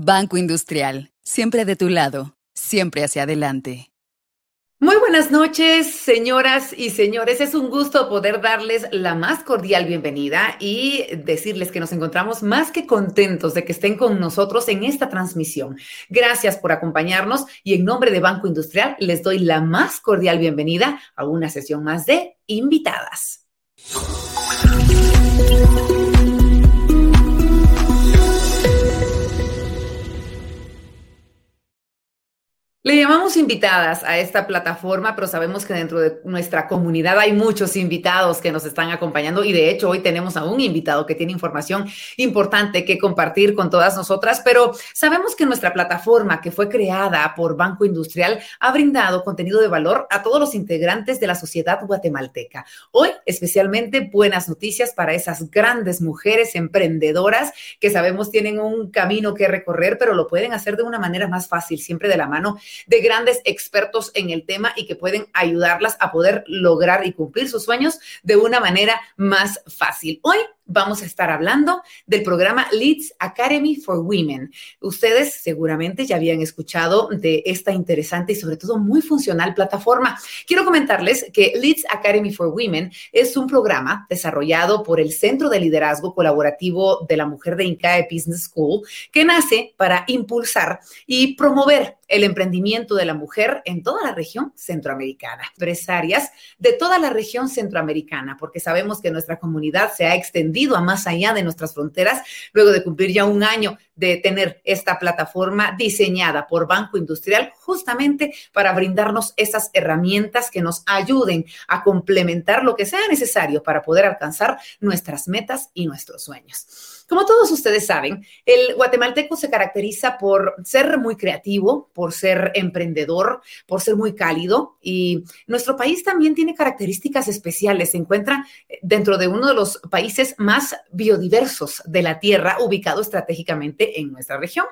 Banco Industrial, siempre de tu lado, siempre hacia adelante. Muy buenas noches, señoras y señores. Es un gusto poder darles la más cordial bienvenida y decirles que nos encontramos más que contentos de que estén con nosotros en esta transmisión. Gracias por acompañarnos y en nombre de Banco Industrial les doy la más cordial bienvenida a una sesión más de invitadas. Le llamamos invitadas a esta plataforma, pero sabemos que dentro de nuestra comunidad hay muchos invitados que nos están acompañando y de hecho hoy tenemos a un invitado que tiene información importante que compartir con todas nosotras, pero sabemos que nuestra plataforma que fue creada por Banco Industrial ha brindado contenido de valor a todos los integrantes de la sociedad guatemalteca. Hoy especialmente buenas noticias para esas grandes mujeres emprendedoras que sabemos tienen un camino que recorrer, pero lo pueden hacer de una manera más fácil, siempre de la mano de grandes expertos en el tema y que pueden ayudarlas a poder lograr y cumplir sus sueños de una manera más fácil. Hoy vamos a estar hablando del programa Leads Academy for Women. Ustedes seguramente ya habían escuchado de esta interesante y sobre todo muy funcional plataforma. Quiero comentarles que Leads Academy for Women es un programa desarrollado por el Centro de Liderazgo Colaborativo de la Mujer de INCAE Business School que nace para impulsar y promover el emprendimiento de la mujer en toda la región centroamericana. Empresarias de toda la región centroamericana, porque sabemos que nuestra comunidad se ha extendido a más allá de nuestras fronteras, luego de cumplir ya un año de tener esta plataforma diseñada por Banco Industrial justamente para brindarnos esas herramientas que nos ayuden a complementar lo que sea necesario para poder alcanzar nuestras metas y nuestros sueños. Como todos ustedes saben, el guatemalteco se caracteriza por ser muy creativo, por ser emprendedor, por ser muy cálido y nuestro país también tiene características especiales. Se encuentra eh, dentro de uno de los países más biodiversos de la Tierra, ubicado estratégicamente en nuestra región.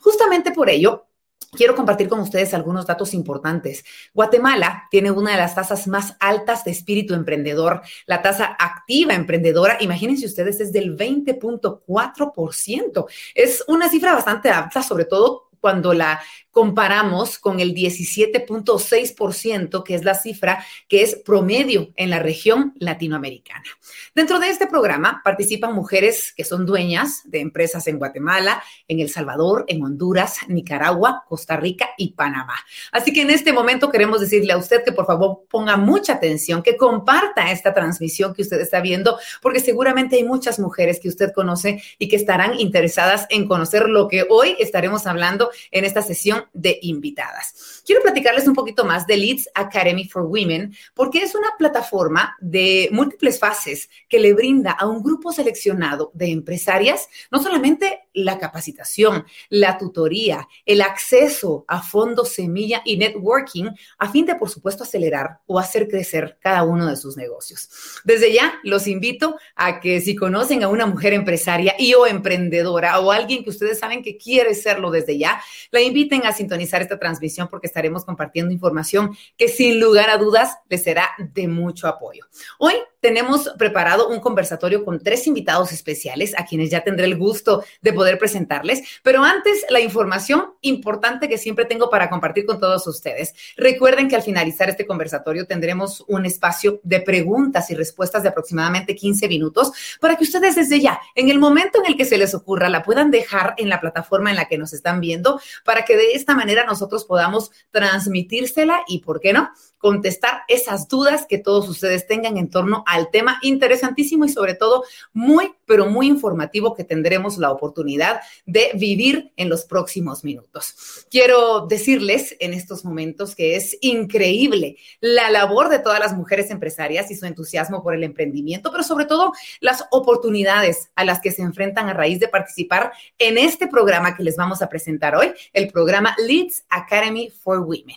Justamente por ello, quiero compartir con ustedes algunos datos importantes. Guatemala tiene una de las tasas más altas de espíritu emprendedor. La tasa activa emprendedora, imagínense ustedes, es del 20.4%. Es una cifra bastante alta, sobre todo cuando la comparamos con el 17.6%, que es la cifra que es promedio en la región latinoamericana. Dentro de este programa participan mujeres que son dueñas de empresas en Guatemala, en El Salvador, en Honduras, Nicaragua, Costa Rica y Panamá. Así que en este momento queremos decirle a usted que por favor ponga mucha atención, que comparta esta transmisión que usted está viendo, porque seguramente hay muchas mujeres que usted conoce y que estarán interesadas en conocer lo que hoy estaremos hablando en esta sesión de invitadas. Quiero platicarles un poquito más de Leads Academy for Women porque es una plataforma de múltiples fases que le brinda a un grupo seleccionado de empresarias no solamente la capacitación, la tutoría, el acceso a fondos semilla y networking a fin de, por supuesto, acelerar o hacer crecer cada uno de sus negocios. Desde ya los invito a que si conocen a una mujer empresaria y o emprendedora o alguien que ustedes saben que quiere serlo desde ya, la inviten a sintonizar esta transmisión porque estaremos compartiendo información que sin lugar a dudas les será de mucho apoyo. Hoy tenemos preparado un conversatorio con tres invitados especiales a quienes ya tendré el gusto de poder presentarles, pero antes la información importante que siempre tengo para compartir con todos ustedes. Recuerden que al finalizar este conversatorio tendremos un espacio de preguntas y respuestas de aproximadamente 15 minutos para que ustedes desde ya, en el momento en el que se les ocurra, la puedan dejar en la plataforma en la que nos están viendo para que de esta manera nosotros podamos transmitírsela y, ¿por qué no?, contestar esas dudas que todos ustedes tengan en torno al tema interesantísimo y sobre todo muy, pero muy informativo que tendremos la oportunidad de vivir en los próximos minutos. Quiero decirles en estos momentos que es increíble la labor de todas las mujeres empresarias y su entusiasmo por el emprendimiento, pero sobre todo las oportunidades a las que se enfrentan a raíz de participar en este programa que les vamos a presentar hoy, el programa Leads Academy for Women.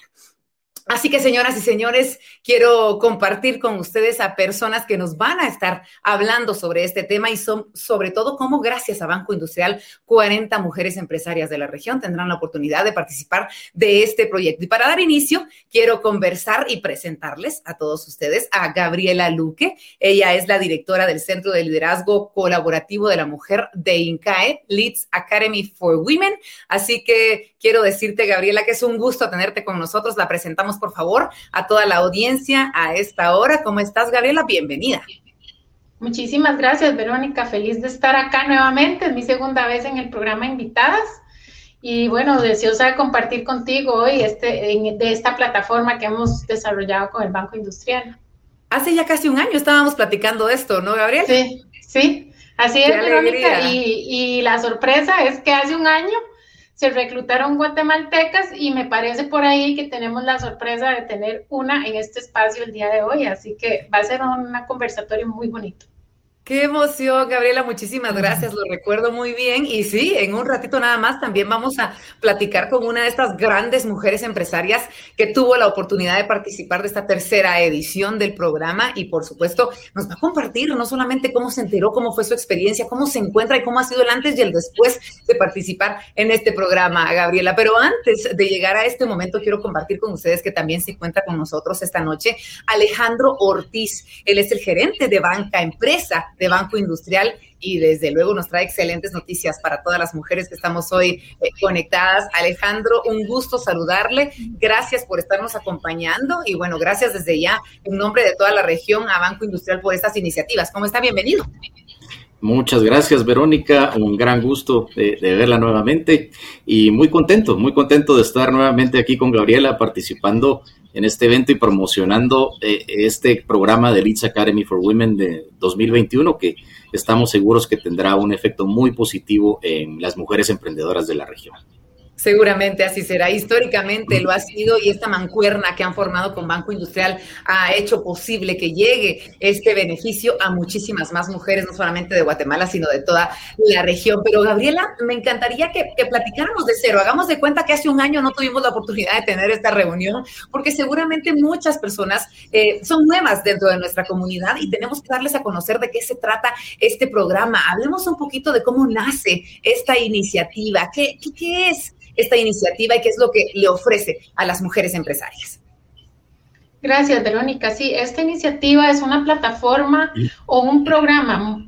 Así que, señoras y señores, quiero compartir con ustedes a personas que nos van a estar hablando sobre este tema y son, sobre todo cómo gracias a Banco Industrial 40 mujeres empresarias de la región tendrán la oportunidad de participar de este proyecto. Y para dar inicio, quiero conversar y presentarles a todos ustedes a Gabriela Luque. Ella es la directora del Centro de Liderazgo Colaborativo de la Mujer de INCAE, Leads Academy for Women. Así que quiero decirte, Gabriela, que es un gusto tenerte con nosotros. La presentamos por favor, a toda la audiencia a esta hora. ¿Cómo estás, Gabriela? Bienvenida. Muchísimas gracias, Verónica. Feliz de estar acá nuevamente. Es mi segunda vez en el programa Invitadas. Y bueno, deseosa de compartir contigo hoy este, de esta plataforma que hemos desarrollado con el Banco Industrial. Hace ya casi un año estábamos platicando esto, ¿no, Gabriela? Sí, sí, así es, Verónica. Y, y la sorpresa es que hace un año se reclutaron guatemaltecas y me parece por ahí que tenemos la sorpresa de tener una en este espacio el día de hoy, así que va a ser un conversatorio muy bonito. Qué emoción, Gabriela, muchísimas gracias, lo recuerdo muy bien. Y sí, en un ratito nada más también vamos a platicar con una de estas grandes mujeres empresarias que tuvo la oportunidad de participar de esta tercera edición del programa y por supuesto nos va a compartir no solamente cómo se enteró, cómo fue su experiencia, cómo se encuentra y cómo ha sido el antes y el después de participar en este programa, Gabriela. Pero antes de llegar a este momento, quiero compartir con ustedes que también se encuentra con nosotros esta noche Alejandro Ortiz. Él es el gerente de Banca Empresa de Banco Industrial y desde luego nos trae excelentes noticias para todas las mujeres que estamos hoy eh, conectadas. Alejandro, un gusto saludarle. Gracias por estarnos acompañando y bueno, gracias desde ya en nombre de toda la región a Banco Industrial por estas iniciativas. ¿Cómo está? Bienvenido. Muchas gracias, Verónica. Un gran gusto de, verla nuevamente y muy contento, muy contento de estar nuevamente aquí con Gabriela participando en este evento y promocionando eh, este programa de Leeds Academy for Women de 2021 que estamos seguros que tendrá un efecto muy positivo en las mujeres emprendedoras de la región. Seguramente así será. Históricamente lo ha sido y esta mancuerna que han formado con Banco Industrial ha hecho posible que llegue este beneficio a muchísimas más mujeres, no solamente de Guatemala, sino de toda la región. Pero Gabriela, me encantaría que, platicáramos de cero. Hagamos de cuenta que hace un año no tuvimos la oportunidad de tener esta reunión, porque seguramente muchas personas eh, son nuevas dentro de nuestra comunidad y tenemos que darles a conocer de qué se trata este programa. Hablemos un poquito de cómo nace esta iniciativa. ¿Qué, qué, qué es? Esta iniciativa y qué es lo que le ofrece a las mujeres empresarias. Gracias, Verónica. Sí, esta iniciativa es una plataforma o un programa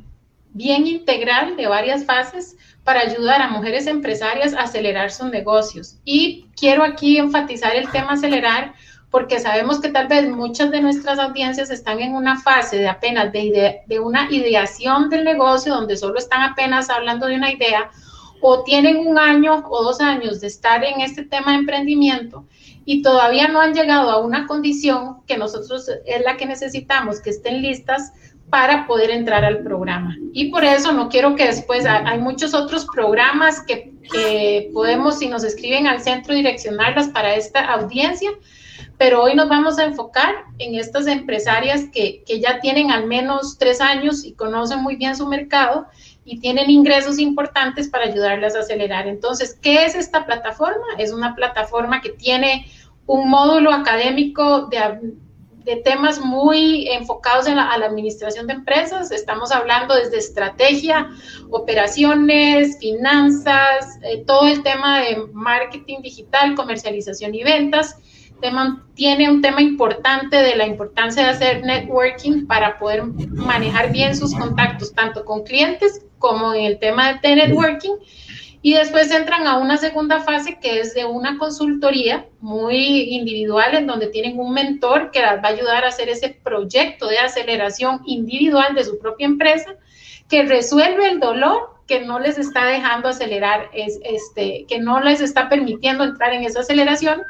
bien integral de varias fases para ayudar a mujeres empresarias a acelerar sus negocios. Y quiero aquí enfatizar el tema acelerar porque sabemos que tal vez muchas de nuestras audiencias están en una fase de apenas de, de una ideación del negocio, donde solo están apenas hablando de una idea o tienen un año o dos años de estar en este tema de emprendimiento y todavía no han llegado a una condición que nosotros es la que necesitamos, que estén listas para poder entrar al programa. Y por eso no quiero que después, hay muchos otros programas que, podemos, si nos escriben al centro, direccionarlas para esta audiencia, pero hoy nos vamos a enfocar en estas empresarias que, que ya tienen al menos tres años y conocen muy bien su mercado y tienen ingresos importantes para ayudarlas a acelerar. Entonces, ¿qué es esta plataforma? Es una plataforma que tiene un módulo académico de, de temas muy enfocados en la, a la administración de empresas. Estamos hablando desde estrategia, operaciones, finanzas, eh, todo el tema de marketing digital, comercialización y ventas tiene un tema importante de la importancia de hacer networking para poder manejar bien sus contactos, tanto con clientes como en el tema de networking. Y después entran a una segunda fase que es de una consultoría muy individual en donde tienen un mentor que las va a ayudar a hacer ese proyecto de aceleración individual de su propia empresa que resuelve el dolor que no les está dejando acelerar, es, este, que no les está permitiendo entrar en esa aceleración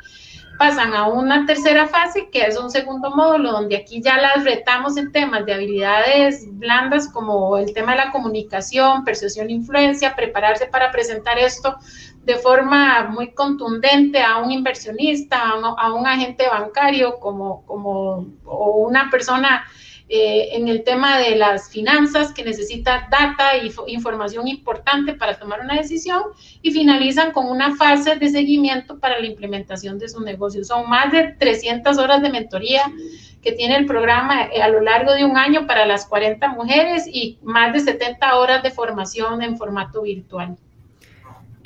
pasan a una tercera fase, que es un segundo módulo, donde aquí ya las retamos en temas de habilidades blandas como el tema de la comunicación, persuasión, influencia, prepararse para presentar esto de forma muy contundente a un inversionista, a un, agente bancario como, como o una persona eh, en el tema de las finanzas, que necesita data e información importante para tomar una decisión, y finalizan con una fase de seguimiento para la implementación de su negocio. Son más de 300 horas de mentoría que tiene el programa eh, a lo largo de un año para las 40 mujeres y más de 70 horas de formación en formato virtual.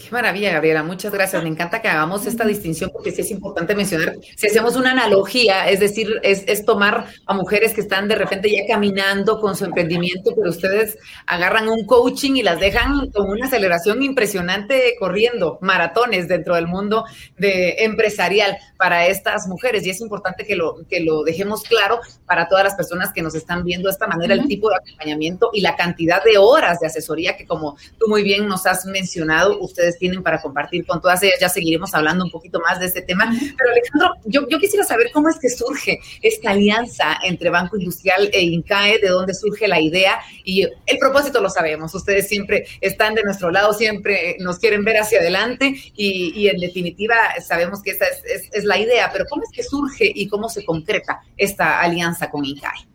Qué maravilla, Gabriela. Muchas gracias. Me encanta que hagamos esta distinción porque sí es importante mencionar, si hacemos una analogía, es decir, es, tomar a mujeres que están de repente ya caminando con su emprendimiento, pero ustedes agarran un coaching y las dejan con una aceleración impresionante corriendo maratones dentro del mundo de empresarial para estas mujeres. Y es importante que lo, que lo dejemos claro para todas las personas que nos están viendo de esta manera, el tipo de acompañamiento y la cantidad de horas de asesoría que, como tú muy bien nos has mencionado, ustedes tienen para compartir con todas ellas. Ya seguiremos hablando un poquito más de este tema. Pero Alejandro, yo, yo quisiera saber cómo es que surge esta alianza entre Banco Industrial e INCAE, de dónde surge la idea y el propósito lo sabemos. Ustedes siempre están de nuestro lado, siempre nos quieren ver hacia adelante y, y en definitiva sabemos que esa es, es, es la idea, pero ¿cómo es que surge y cómo se concreta esta alianza con INCAE?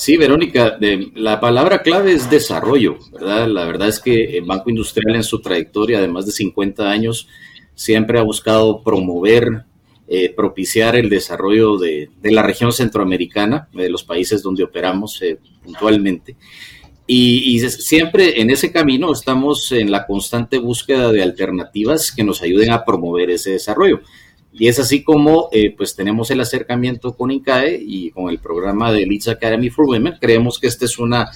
Sí, Verónica, la palabra clave es desarrollo, ¿verdad? La verdad es que el Banco Industrial en su trayectoria de más de 50 años siempre ha buscado promover, eh, propiciar el desarrollo de, la región centroamericana, de los países donde operamos eh, puntualmente. Y, siempre en ese camino estamos en la constante búsqueda de alternativas que nos ayuden a promover ese desarrollo. Y es así como eh, pues tenemos el acercamiento con INCAE y con el programa de Leeds Academy for Women. Creemos que este es una,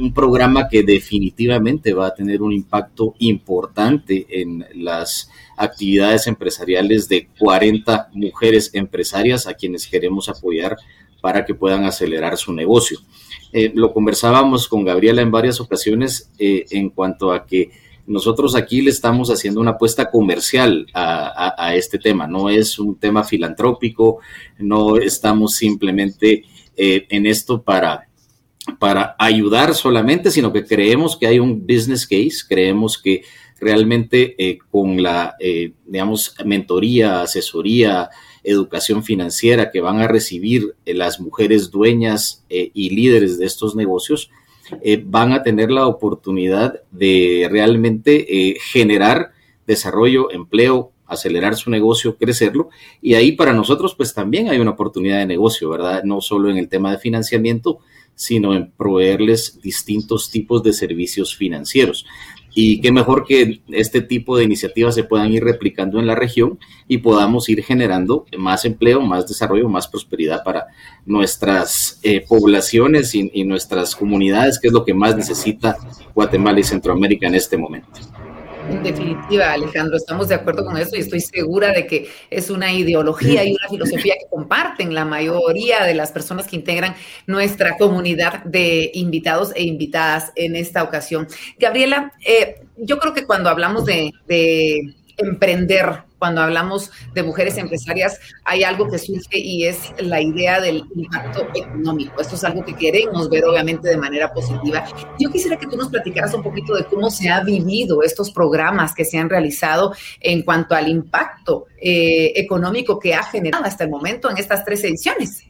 un programa que definitivamente va a tener un impacto importante en las actividades empresariales de 40 mujeres empresarias a quienes queremos apoyar para que puedan acelerar su negocio. Eh, lo conversábamos con Gabriela en varias ocasiones eh, en cuanto a que nosotros aquí le estamos haciendo una apuesta comercial a, este tema, no es un tema filantrópico, no estamos simplemente eh, en esto para, para ayudar solamente, sino que creemos que hay un business case, creemos que realmente eh, con la, eh, digamos, mentoría, asesoría, educación financiera que van a recibir las mujeres dueñas y líderes de estos negocios, eh, van a tener la oportunidad de realmente eh, generar desarrollo, empleo, acelerar su negocio, crecerlo. Y ahí para nosotros pues también hay una oportunidad de negocio, ¿verdad? No solo en el tema de financiamiento, sino en proveerles distintos tipos de servicios financieros. Y qué mejor que este tipo de iniciativas se puedan ir replicando en la región y podamos ir generando más empleo, más desarrollo, más prosperidad para nuestras eh, poblaciones y, y nuestras comunidades, que es lo que más necesita Guatemala y Centroamérica en este momento. En definitiva, Alejandro, estamos de acuerdo con eso y estoy segura de que es una ideología y una filosofía que comparten la mayoría de las personas que integran nuestra comunidad de invitados e invitadas en esta ocasión. Gabriela, eh, yo creo que cuando hablamos de, de emprender cuando hablamos de mujeres empresarias, hay algo que surge y es la idea del impacto económico. Esto es algo que queremos ver obviamente de manera positiva. Yo quisiera que tú nos platicaras un poquito de cómo se ha vivido estos programas que se han realizado en cuanto al impacto eh, económico que ha generado hasta el momento en estas tres ediciones.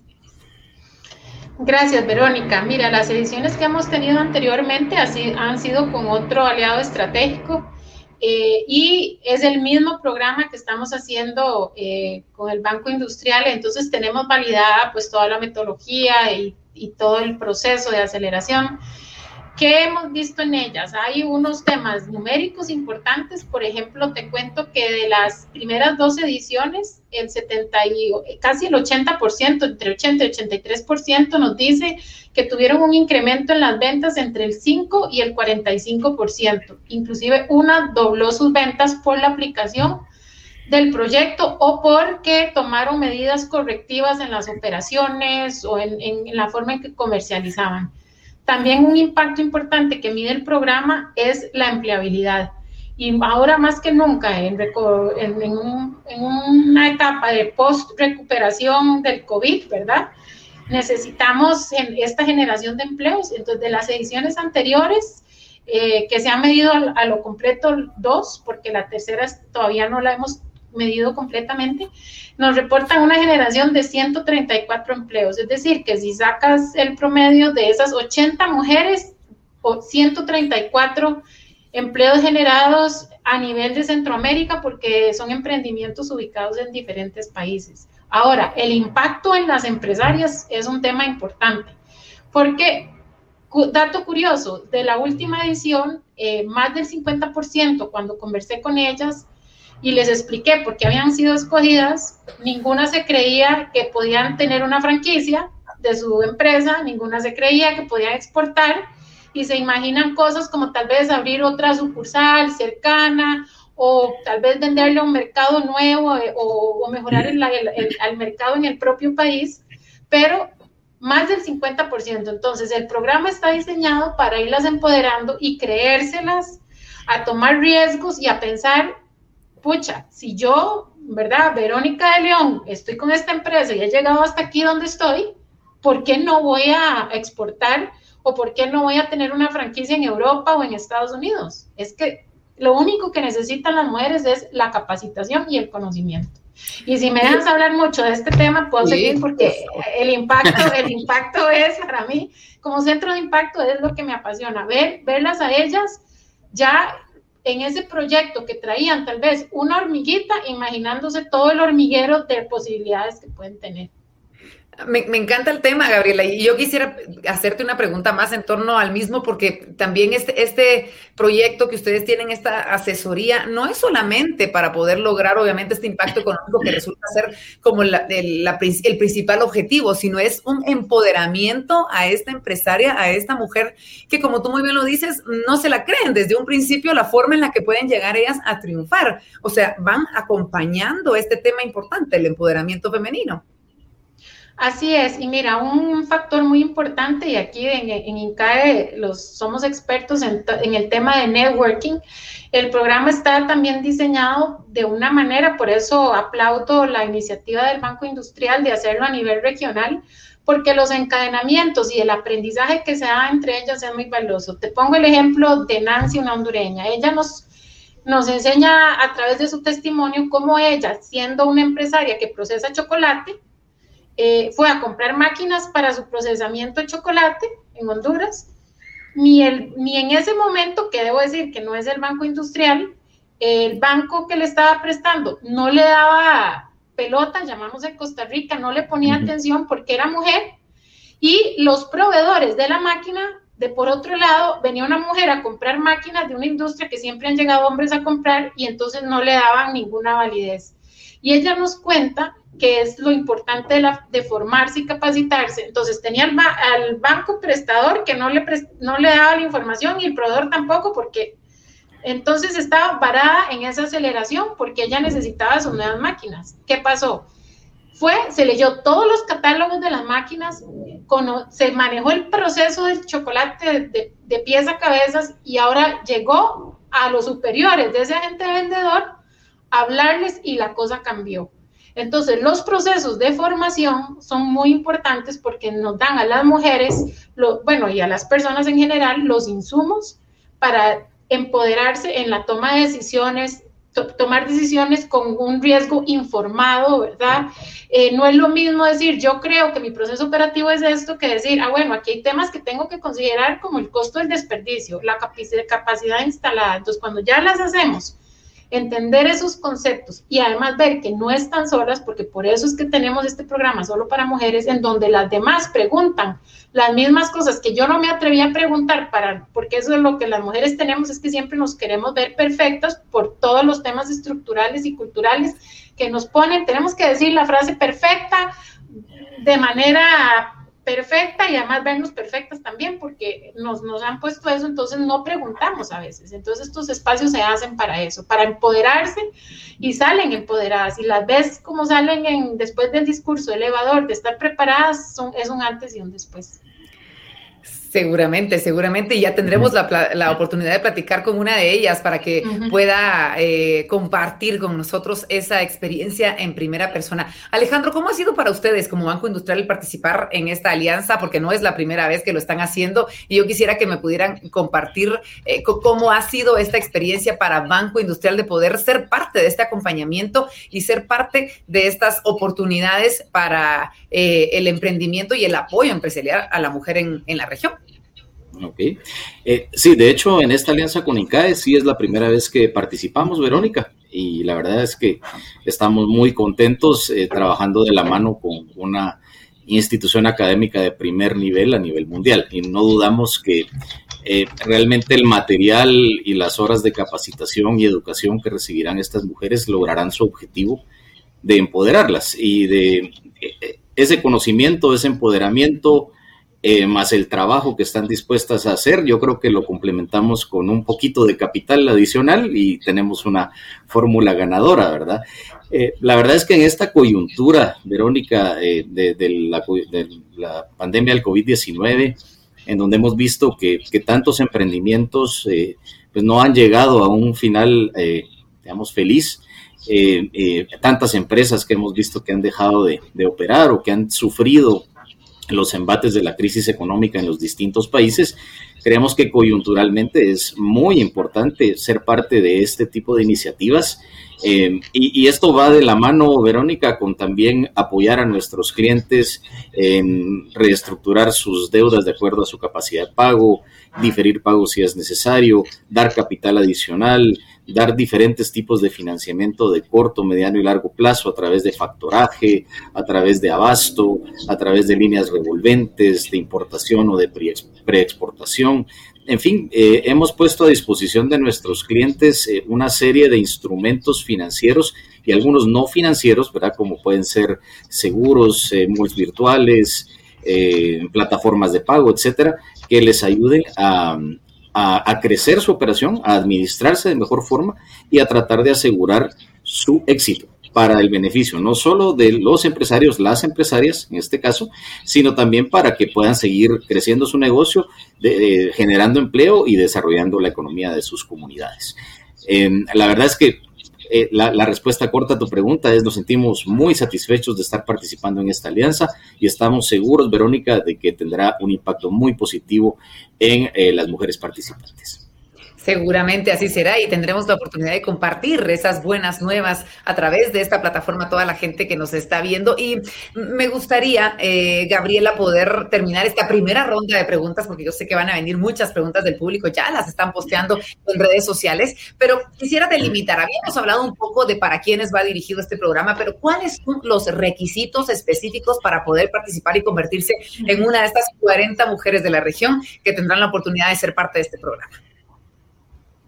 Gracias, Verónica. Mira, las ediciones que hemos tenido anteriormente así, han sido con otro aliado estratégico eh, y es el mismo programa que estamos haciendo eh, con el Banco Industrial, entonces tenemos validada pues toda la metodología y, y todo el proceso de aceleración. ¿Qué hemos visto en ellas? Hay unos temas numéricos importantes, por ejemplo, te cuento que de las primeras dos ediciones, el 70 y casi el 80%, entre 80 y 83% nos dice que tuvieron un incremento en las ventas entre el 5 y el 45%. Inclusive una dobló sus ventas por la aplicación del proyecto o porque tomaron medidas correctivas en las operaciones o en, en la forma en que comercializaban. También un impacto importante que mide el programa es la empleabilidad. Y ahora más que nunca, en, en, una etapa de post-recuperación del COVID, ¿verdad? Necesitamos esta generación de empleos. Entonces, de las ediciones anteriores, eh, que se han medido a, lo completo dos, porque la tercera todavía no la hemos medido completamente, nos reportan una generación de 134 empleos. Es decir, que si sacas el promedio de esas 80 mujeres, o 134 empleos generados a nivel de Centroamérica porque son emprendimientos ubicados en diferentes países. Ahora, el impacto en las empresarias es un tema importante porque, dato curioso, de la última edición, eh, más del 50% cuando conversé con ellas y les expliqué por qué habían sido escogidas, ninguna se creía que podían tener una franquicia de su empresa, ninguna se creía que podían exportar y se imaginan cosas como tal vez abrir otra sucursal cercana o tal vez venderle a un mercado nuevo eh, o, mejorar el, el, mercado en el propio país, pero más del 50%. Entonces, el programa está diseñado para irlas empoderando y creérselas, a tomar riesgos y a pensar, pucha, si yo, ¿verdad? Verónica de León, estoy con esta empresa y he llegado hasta aquí donde estoy, ¿por qué no voy a exportar o por qué no voy a tener una franquicia en Europa o en Estados Unidos? Es que lo único que necesitan las mujeres es la capacitación y el conocimiento. Y si me dejas hablar mucho de este tema, puedo seguir porque el impacto, el impacto es para mí, como centro de impacto, es lo que me apasiona, ver, verlas a ellas ya en ese proyecto que traían tal vez una hormiguita, imaginándose todo el hormiguero de posibilidades que pueden tener. Me, encanta el tema, Gabriela, y yo quisiera hacerte una pregunta más en torno al mismo, porque también este, este proyecto que ustedes tienen, esta asesoría, no es solamente para poder lograr, obviamente, este impacto económico que resulta ser como el, el principal objetivo, sino es un empoderamiento a esta empresaria, a esta mujer que, como tú muy bien lo dices, no se la creen desde un principio la forma en la que pueden llegar ellas a triunfar. O sea, van acompañando este tema importante, el empoderamiento femenino. Así es, y mira, un factor muy importante, y aquí en, INCAE los, somos expertos en, el tema de networking, el programa está también diseñado de una manera, por eso aplaudo la iniciativa del Banco Industrial de hacerlo a nivel regional, porque los encadenamientos y el aprendizaje que se da entre ellas es muy valioso. Te pongo el ejemplo de Nancy, una hondureña. Ella nos, nos enseña a través de su testimonio cómo ella, siendo una empresaria que procesa chocolate, eh, fue a comprar máquinas para su procesamiento de chocolate en Honduras, ni, el, ni en ese momento, que debo decir que no es el banco industrial, el banco que le estaba prestando no le daba pelota, llamamos en Costa Rica, no le ponía atención porque era mujer, y los proveedores de la máquina, de por otro lado, venía una mujer a comprar máquinas de una industria que siempre han llegado hombres a comprar y entonces no le daban ninguna validez. Y ella nos cuenta que es lo importante de, la, de formarse y capacitarse. Entonces tenía al, banco prestador que no le, no le daba la información y el proveedor tampoco, porque entonces estaba parada en esa aceleración porque ella necesitaba sus nuevas máquinas. ¿Qué pasó? Fue, se leyó todos los catálogos de las máquinas, se manejó el proceso del chocolate de, de pies a cabezas y ahora llegó a los superiores de ese agente vendedor hablarles y la cosa cambió entonces, los procesos de formación son muy importantes porque nos dan a las mujeres, lo, bueno, y a las personas en general, los insumos para empoderarse en la toma de decisiones, tomar decisiones con un riesgo informado, ¿verdad? Eh, no es lo mismo decir, yo creo que mi proceso operativo es esto, que decir, ah, bueno, aquí hay temas que tengo que considerar como el costo del desperdicio, la capacidad instalada. Entonces, cuando ya las hacemos entender esos conceptos y además ver que no están solas, porque por eso es que tenemos este programa solo para mujeres, en donde las demás preguntan las mismas cosas que yo no me atreví a preguntar, para, porque eso es lo que las mujeres tenemos, es que siempre nos queremos ver perfectas por todos los temas estructurales y culturales que nos ponen, tenemos que decir la frase perfecta de manera perfecta y además vernos perfectas también, porque nos, nos han puesto eso, entonces no preguntamos a veces. Entonces estos espacios se hacen para eso, para empoderarse y salen empoderadas. Y las ves como salen en, después del discurso elevador, de estar preparadas, son, es un antes y un después. Seguramente, seguramente, y ya tendremos la, oportunidad de platicar con una de ellas para que pueda eh, compartir con nosotros esa experiencia en primera persona. Alejandro, ¿cómo ha sido para ustedes como Banco Industrial participar en esta alianza? Porque no es la primera vez que lo están haciendo y yo quisiera que me pudieran compartir eh, cómo ha sido esta experiencia para Banco Industrial de poder ser parte de este acompañamiento y ser parte de estas oportunidades para eh, el emprendimiento y el apoyo empresarial a la mujer en la región. Ok. Eh, sí, de hecho, en esta alianza con INCAE sí es la primera vez que participamos, Verónica, y la verdad es que estamos muy contentos eh, trabajando de la mano con una institución académica de primer nivel a nivel mundial. Y no dudamos que eh, realmente el material y las horas de capacitación y educación que recibirán estas mujeres lograrán su objetivo de empoderarlas y de ese conocimiento, ese empoderamiento eh, más el trabajo que están dispuestas a hacer, yo creo que lo complementamos con un poquito de capital adicional y tenemos una fórmula ganadora, ¿verdad? Eh, la verdad es que en esta coyuntura, Verónica, eh, de, la, pandemia del COVID-19, en donde hemos visto que, tantos emprendimientos pues no han llegado a un final, digamos, feliz, tantas empresas que hemos visto que han dejado de, de, operar o que han sufrido los embates de la crisis económica en los distintos países, creemos que coyunturalmente es muy importante ser parte de este tipo de iniciativas. Eh, y, esto va de la mano, Verónica, con también apoyar a nuestros clientes en reestructurar sus deudas de acuerdo a su capacidad de pago, diferir pagos si es necesario, dar capital adicional, dar diferentes tipos de financiamiento de corto, mediano y largo plazo a través de factoraje, a través de abasto, a través de líneas revolventes, de importación o de preexportación. En fin, eh, hemos puesto a disposición de nuestros clientes eh, una serie de instrumentos financieros y algunos no financieros, ¿verdad? Como pueden ser seguros, eh, virtuales, eh, plataformas de pago, etcétera, que les ayuden a, a, crecer su operación, a administrarse de mejor forma y a tratar de asegurar su éxito para el beneficio no solo de los empresarios, las empresarias en este caso, sino también para que puedan seguir creciendo su negocio, generando empleo y desarrollando la economía de sus comunidades. Em, la verdad es que eh, la, respuesta corta a tu pregunta es nos sentimos muy satisfechos de estar participando en esta alianza y estamos seguros, Verónica, de que tendrá un impacto muy positivo en eh, las mujeres participantes. Seguramente así será y tendremos la oportunidad de compartir esas buenas nuevas a través de esta plataforma a toda la gente que nos está viendo. Y me gustaría, eh, Gabriela, poder terminar esta primera ronda de preguntas, porque yo sé que van a venir muchas preguntas del público, ya las están posteando en redes sociales, pero quisiera delimitar, habíamos hablado un poco de para quiénes va dirigido este programa, pero ¿cuáles son los requisitos específicos para poder participar y convertirse en una de estas 40 mujeres de la región que tendrán la oportunidad de ser parte de este programa?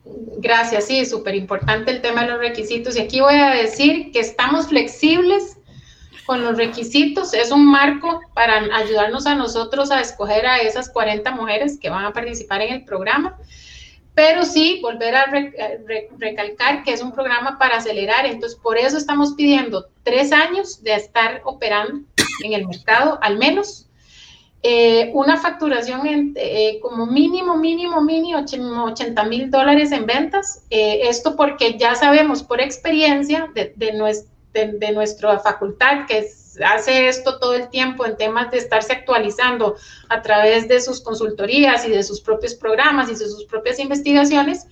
Gracias, sí, súper importante el tema de los requisitos. Y aquí voy a decir que estamos flexibles con los requisitos. Es un marco para ayudarnos a nosotros a escoger a esas 40 mujeres que van a participar en el programa. Pero sí, volver a recalcar que es un programa para acelerar. Entonces, por eso estamos pidiendo tres años de estar operando en el mercado, al menos eh, una facturación en, eh, como mínimo, mínimo, mínimo 80 mil dólares en ventas. Eh, esto porque ya sabemos por experiencia de, de, de, nuestra facultad que hace esto todo el tiempo en temas de estarse actualizando a través de sus consultorías y de sus propios programas y de sus propias investigaciones,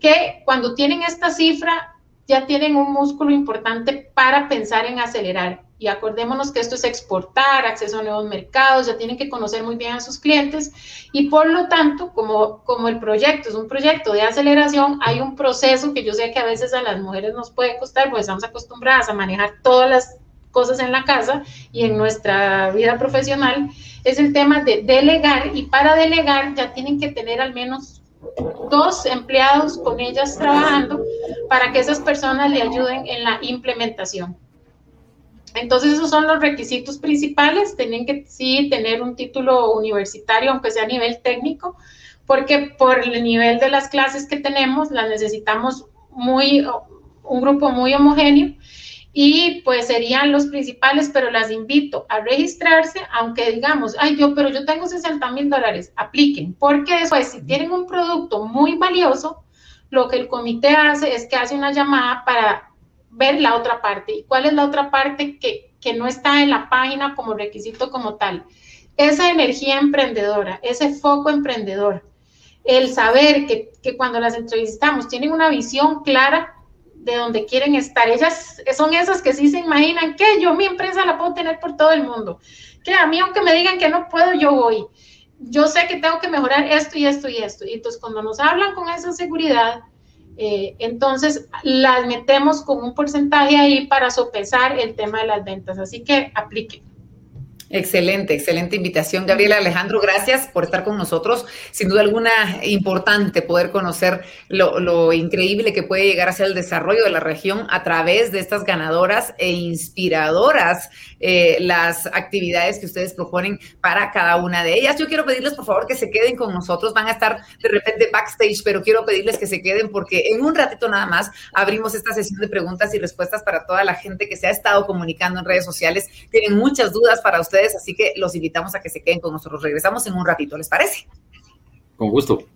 que cuando tienen esta cifra ya tienen un músculo importante para pensar en acelerar y acordémonos que esto es exportar, acceso a nuevos mercados, ya tienen que conocer muy bien a sus clientes y por lo tanto, como, como el proyecto es un proyecto de aceleración, hay un proceso que yo sé que a veces a las mujeres nos puede costar, pues estamos acostumbradas a manejar todas las cosas en la casa y en nuestra vida profesional, es el tema de delegar y para delegar ya tienen que tener al menos dos empleados con ellas trabajando para que esas personas le ayuden en la implementación. Entonces, esos son los requisitos principales. Tienen que sí tener un título universitario, aunque sea a nivel técnico, porque por el nivel de las clases que tenemos, las necesitamos muy, un grupo muy homogéneo y pues serían los principales, pero las invito a registrarse, aunque digamos, ay, yo, pero yo tengo 60 mil dólares, apliquen, porque después, si tienen un producto muy valioso, lo que el comité hace es que hace una llamada para ver la otra parte. ¿Y cuál es la otra parte que, que no está en la página como requisito como tal? Esa energía emprendedora, ese foco emprendedor, el saber que, que cuando las entrevistamos tienen una visión clara de donde quieren estar. Ellas son esas que sí se imaginan que yo mi empresa la puedo tener por todo el mundo. Que a mí aunque me digan que no puedo, yo voy. Yo sé que tengo que mejorar esto y esto y esto. Y entonces cuando nos hablan con esa seguridad, eh, entonces las metemos con un porcentaje ahí para sopesar el tema de las ventas. Así que apliquen. Excelente, excelente invitación, Gabriela Alejandro. Gracias por estar con nosotros. Sin duda alguna, importante poder conocer lo, increíble que puede llegar a ser el desarrollo de la región a través de estas ganadoras e inspiradoras eh, las actividades que ustedes proponen para cada una de ellas. Yo quiero pedirles, por favor, que se queden con nosotros. Van a estar de repente backstage, pero quiero pedirles que se queden porque en un ratito nada más abrimos esta sesión de preguntas y respuestas para toda la gente que se ha estado comunicando en redes sociales. Tienen muchas dudas para ustedes así que los invitamos a que se queden con nosotros. Regresamos en un ratito, ¿les parece? Con gusto.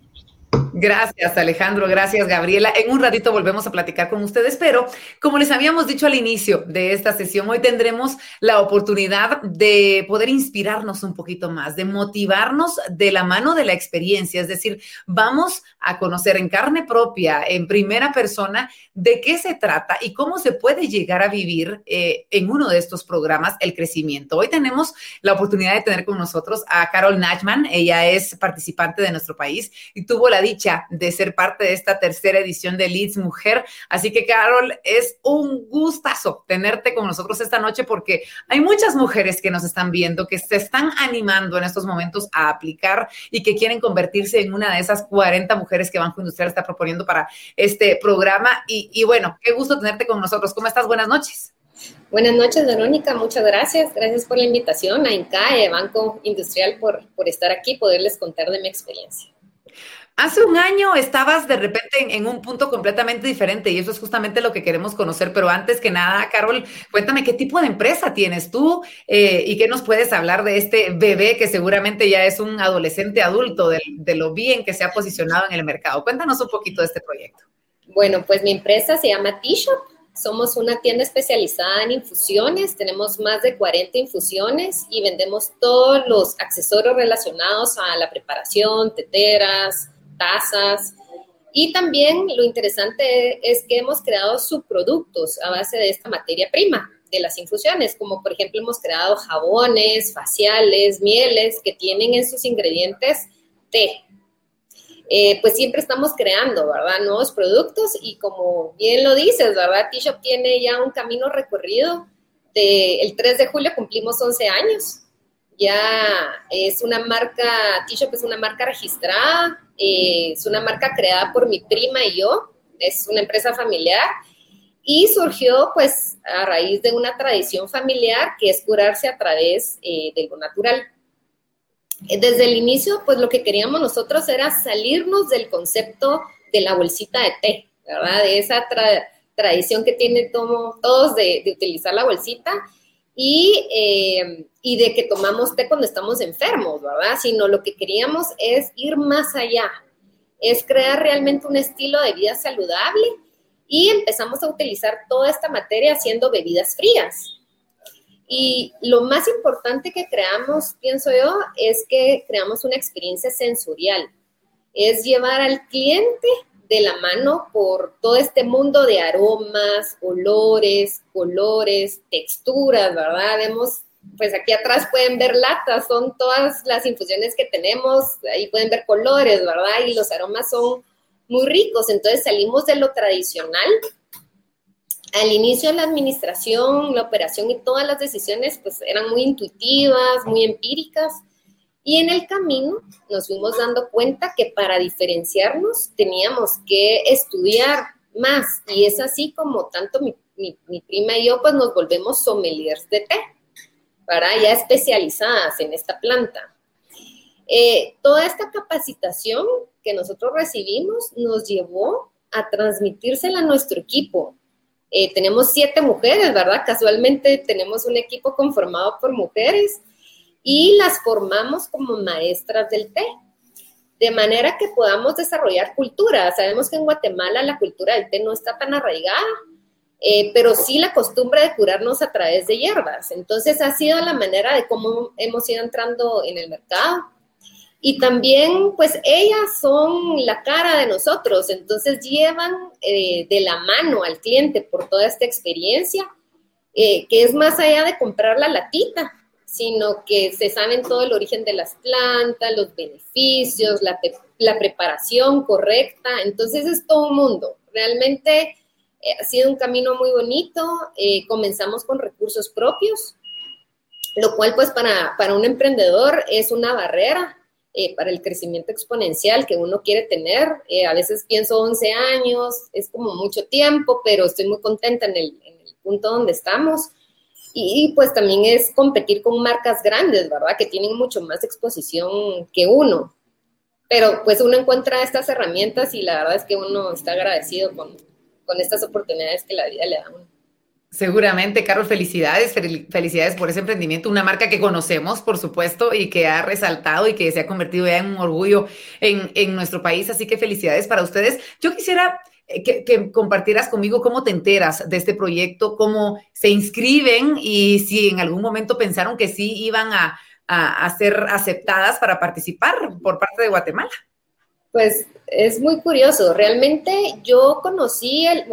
Gracias, Alejandro. Gracias, Gabriela. En un ratito volvemos a platicar con ustedes, pero como les habíamos dicho al inicio de esta sesión, hoy tendremos la oportunidad de poder inspirarnos un poquito más, de motivarnos de la mano de la experiencia. Es decir, vamos a conocer en carne propia, en primera persona, de qué se trata y cómo se puede llegar a vivir eh, en uno de estos programas el crecimiento. Hoy tenemos la oportunidad de tener con nosotros a Carol Nachman. Ella es participante de nuestro país y tuvo la dicha de ser parte de esta tercera edición de Leeds Mujer. Así que, Carol, es un gustazo tenerte con nosotros esta noche porque hay muchas mujeres que nos están viendo, que se están animando en estos momentos a aplicar y que quieren convertirse en una de esas 40 mujeres que Banco Industrial está proponiendo para este programa. Y, bueno, qué gusto tenerte con nosotros. ¿Cómo estás? Buenas noches. Buenas noches, Verónica. Muchas gracias. Gracias por la invitación a INCAE, Banco Industrial, por, por estar aquí, poderles contar de mi experiencia. Hace un año estabas de repente en, un punto completamente diferente y eso es justamente lo que queremos conocer. Pero antes que nada, Carol, cuéntame qué tipo de empresa tienes tú eh, y qué nos puedes hablar de este bebé que seguramente ya es un adolescente adulto, de, lo bien que se ha posicionado en el mercado. Cuéntanos un poquito de este proyecto. Bueno, pues mi empresa se llama T-Shop. Somos una tienda especializada en infusiones, tenemos más de 40 infusiones y vendemos todos los accesorios relacionados a la preparación, teteras, tazas. Y también lo interesante es que hemos creado subproductos a base de esta materia prima de las infusiones, como por ejemplo hemos creado jabones, faciales, mieles que tienen en sus ingredientes té. Eh, pues siempre estamos creando, ¿verdad? Nuevos productos y como bien lo dices, ¿verdad? T-Shop tiene ya un camino recorrido. De, el 3 de julio cumplimos 11 años. Ya es una marca, T-Shop es una marca registrada, eh, es una marca creada por mi prima y yo, es una empresa familiar y surgió pues a raíz de una tradición familiar que es curarse a través eh, de lo natural. Desde el inicio pues lo que queríamos nosotros era salirnos del concepto de la bolsita de té, ¿verdad? De esa tradición que tiene todos de, utilizar la bolsita y, eh, y de que tomamos té cuando estamos enfermos, ¿verdad? Sino lo que queríamos es ir más allá, es crear realmente un estilo de vida saludable y empezamos a utilizar toda esta materia haciendo bebidas frías. Y lo más importante que creamos, pienso yo, es que creamos una experiencia sensorial. Es llevar al cliente de la mano por todo este mundo de aromas, olores, colores, texturas, ¿verdad? Vemos, pues aquí atrás pueden ver latas, son todas las infusiones que tenemos, ahí pueden ver colores, ¿verdad? Y los aromas son muy ricos, entonces salimos de lo tradicional. Al inicio de la administración, la operación y todas las decisiones, pues eran muy intuitivas, muy empíricas, y en el camino nos fuimos dando cuenta que para diferenciarnos teníamos que estudiar más. Y es así como tanto mi, prima y yo pues nos volvemos sommeliers de té, para ya especializadas en esta planta. Eh, toda esta capacitación que nosotros recibimos nos llevó a transmitírsela a nuestro equipo. Eh, tenemos siete mujeres, ¿verdad? Casualmente tenemos un equipo conformado por mujeres y las formamos como maestras del té, de manera que podamos desarrollar cultura. Sabemos que en Guatemala la cultura del té no está tan arraigada, eh, pero sí la costumbre de curarnos a través de hierbas. Entonces ha sido la manera de cómo hemos ido entrando en el mercado. Y también, pues ellas son la cara de nosotros, entonces llevan eh, de la mano al cliente por toda esta experiencia, eh, que es más allá de comprar la latita, sino que se saben todo el origen de las plantas, los beneficios, la, la preparación correcta, entonces es todo un mundo. Realmente eh, ha sido un camino muy bonito, comenzamos con recursos propios, lo cual pues para, para un emprendedor es una barrera, eh, para el crecimiento exponencial que uno quiere tener. Eh, a veces pienso 11 años, es como mucho tiempo, pero estoy muy contenta en el, punto donde estamos. Y, pues también es competir con marcas grandes, ¿verdad? Que tienen mucho más exposición que uno. Pero pues uno encuentra estas herramientas y la verdad es que uno está agradecido con, con estas oportunidades que la vida le da uno. Seguramente, Carlos, felicidades, felicidades por ese emprendimiento, una marca que conocemos, por supuesto, y que ha resaltado y que se ha convertido ya en un orgullo en, nuestro país, así que felicidades para ustedes. Yo quisiera eh, que, compartieras conmigo cómo te enteras de este proyecto, cómo se inscriben y si en algún momento pensaron que sí iban a, a ser aceptadas para participar por parte de Guatemala. Pues es muy curioso, realmente yo conocí el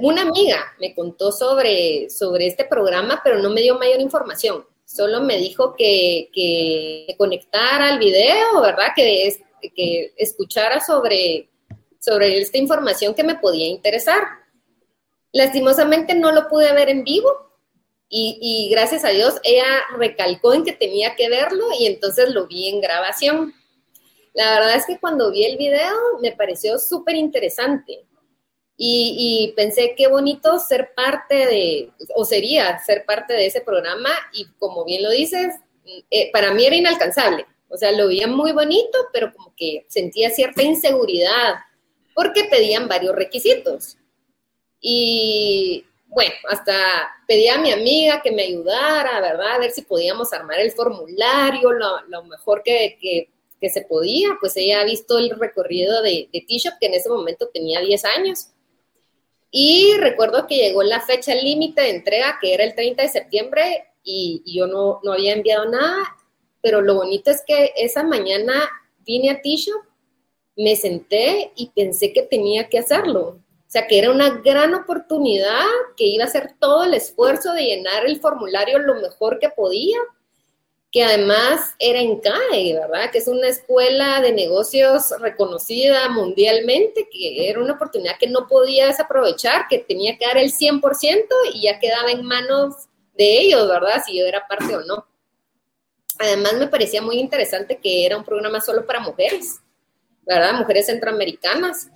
una amiga me contó sobre, sobre este programa, pero no me dio mayor información. Solo me dijo que, que conectara al video, ¿verdad? Que, que escuchara sobre, sobre esta información que me podía interesar. Lastimosamente no lo pude ver en vivo y, gracias a Dios ella recalcó en que tenía que verlo y entonces lo vi en grabación. La verdad es que cuando vi el video me pareció súper interesante y, pensé qué bonito ser parte de, o sería ser parte de ese programa y como bien lo dices, eh, para mí era inalcanzable. O sea, lo veía muy bonito, pero como que sentía cierta inseguridad porque pedían varios requisitos. Y bueno, hasta pedí a mi amiga que me ayudara, ¿verdad? A ver si podíamos armar el formulario lo, mejor que, que, se podía. Pues ella ha visto el recorrido de, de T-Shop, que en ese momento tenía 10 años. Y recuerdo que llegó la fecha límite de entrega, que era el 30 de septiembre, y, yo no, no, había enviado nada, pero lo bonito es que esa mañana vine a T-Shop, me senté y pensé que tenía que hacerlo. O sea, que era una gran oportunidad, que iba a hacer todo el esfuerzo de llenar el formulario lo mejor que podía que además era en CAE, ¿verdad? Que es una escuela de negocios reconocida mundialmente, que era una oportunidad que no podía desaprovechar, que tenía que dar el 100% y ya quedaba en manos de ellos, ¿verdad? Si yo era parte o no. Además me parecía muy interesante que era un programa solo para mujeres, ¿verdad? Mujeres centroamericanas.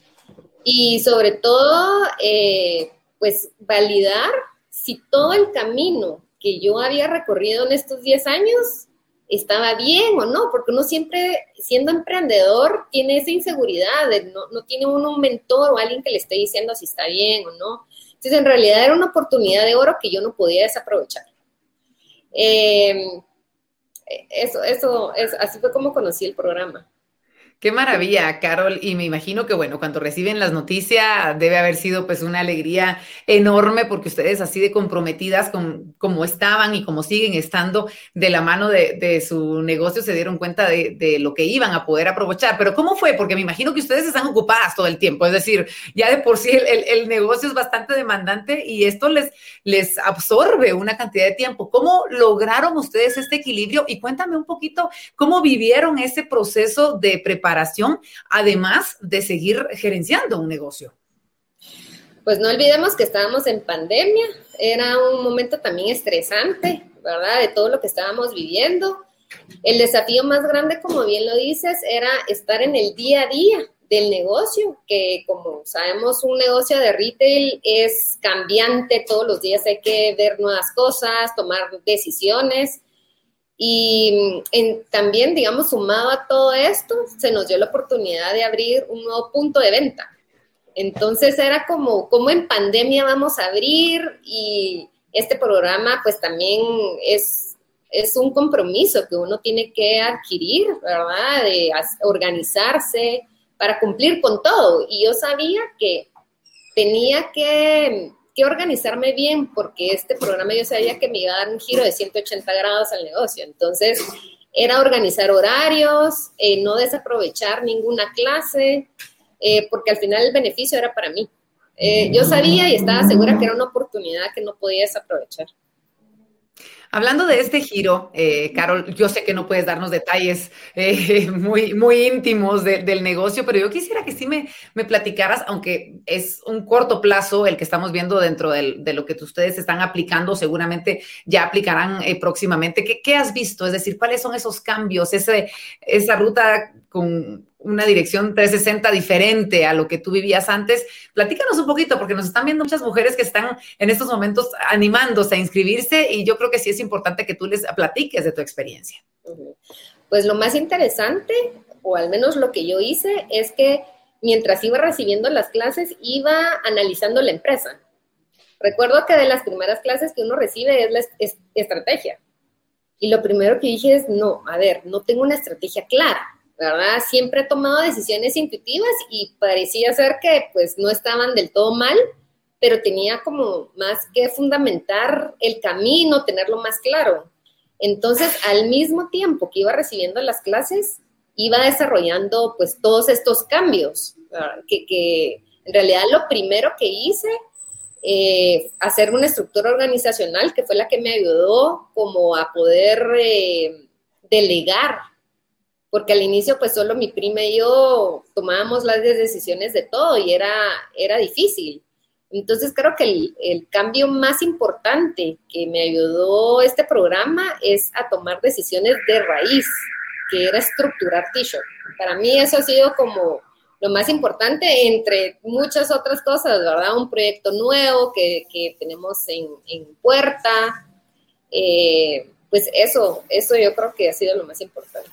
Y sobre todo, eh, pues validar si todo el camino que yo había recorrido en estos 10 años estaba bien o no, porque uno siempre, siendo emprendedor, tiene esa inseguridad, de no, no tiene uno un mentor o alguien que le esté diciendo si está bien o no. Entonces, en realidad era una oportunidad de oro que yo no podía desaprovechar. Em, eso, eso, es, así fue como conocí el programa. Qué maravilla, Carol. Y me imagino que, bueno, cuando reciben las noticias debe haber sido pues una alegría enorme porque ustedes así de comprometidas con como estaban y como siguen estando de la mano de, su negocio se dieron cuenta de, lo que iban a poder aprovechar. Pero ¿cómo fue? Porque me imagino que ustedes están ocupadas todo el tiempo. Es decir, ya de por sí el, negocio es bastante demandante y esto les, les absorbe una cantidad de tiempo. ¿Cómo lograron ustedes este equilibrio? Y cuéntame un poquito cómo vivieron ese proceso de preparación además de seguir gerenciando un negocio. Pues no olvidemos que estábamos en pandemia, era un momento también estresante, ¿verdad? De todo lo que estábamos viviendo. El desafío más grande, como bien lo dices, era estar en el día a día del negocio, que como sabemos, un negocio de retail es cambiante, todos los días hay que ver nuevas cosas, tomar decisiones. Y mm, también, digamos, sumado a todo esto, se nos dio la oportunidad de abrir un nuevo punto de venta. Entonces era como, como en pandemia vamos a abrir y este programa pues también es, es un compromiso que uno tiene que adquirir, ¿verdad? De organizarse para cumplir con todo. Y yo sabía que tenía que, que organizarme bien porque este programa yo sabía que me iba a dar un giro de 180 grados al negocio. Entonces era organizar horarios, eh, no desaprovechar ninguna clase, eh, porque al final el beneficio era para mí. Eh, yo sabía y estaba segura que era una oportunidad que no podía desaprovechar. Hablando de este giro, eh, Carol, yo sé que no puedes darnos detalles eh, muy, muy íntimos del negocio, pero yo quisiera que sí me, me, platicaras, aunque es un corto plazo el que estamos viendo dentro de lo que ustedes están aplicando, seguramente ya aplicarán eh, próximamente. ¿Qué, ¿Qué, has visto? Es decir, ¿cuáles son esos cambios, ese, esa ruta con una dirección 360 diferente a lo que tú vivías antes. Platícanos un poquito, porque nos están viendo muchas mujeres que están en estos momentos animándose a inscribirse y yo creo que sí es importante que tú les platiques de tu experiencia. Pues lo más interesante, o al menos lo que yo hice, es que mientras iba recibiendo las clases, iba analizando la empresa. Recuerdo que de las primeras clases que uno recibe es la estrategia. Y lo primero que dije es, no, a ver, no tengo una estrategia clara ¿verdad? Siempre he tomado decisiones intuitivas y parecía ser que pues no estaban del todo mal, pero tenía como más que fundamentar el camino, tenerlo más claro. Entonces, al mismo tiempo que iba recibiendo las clases, iba desarrollando pues todos estos cambios, que, que, en realidad lo primero que hice, eh, hacer una estructura organizacional que fue la que me ayudó como a poder eh, delegar porque al inicio pues solo mi prima y yo tomábamos las decisiones de todo y era, era difícil. Entonces creo que el, cambio más importante que me ayudó este programa es a tomar decisiones de raíz, que era estructurar T-shirt. Para mí eso ha sido como lo más importante entre muchas otras cosas, ¿verdad? Un proyecto nuevo que, tenemos en, puerta. Eh, pues eso, eso yo creo que ha sido lo más importante.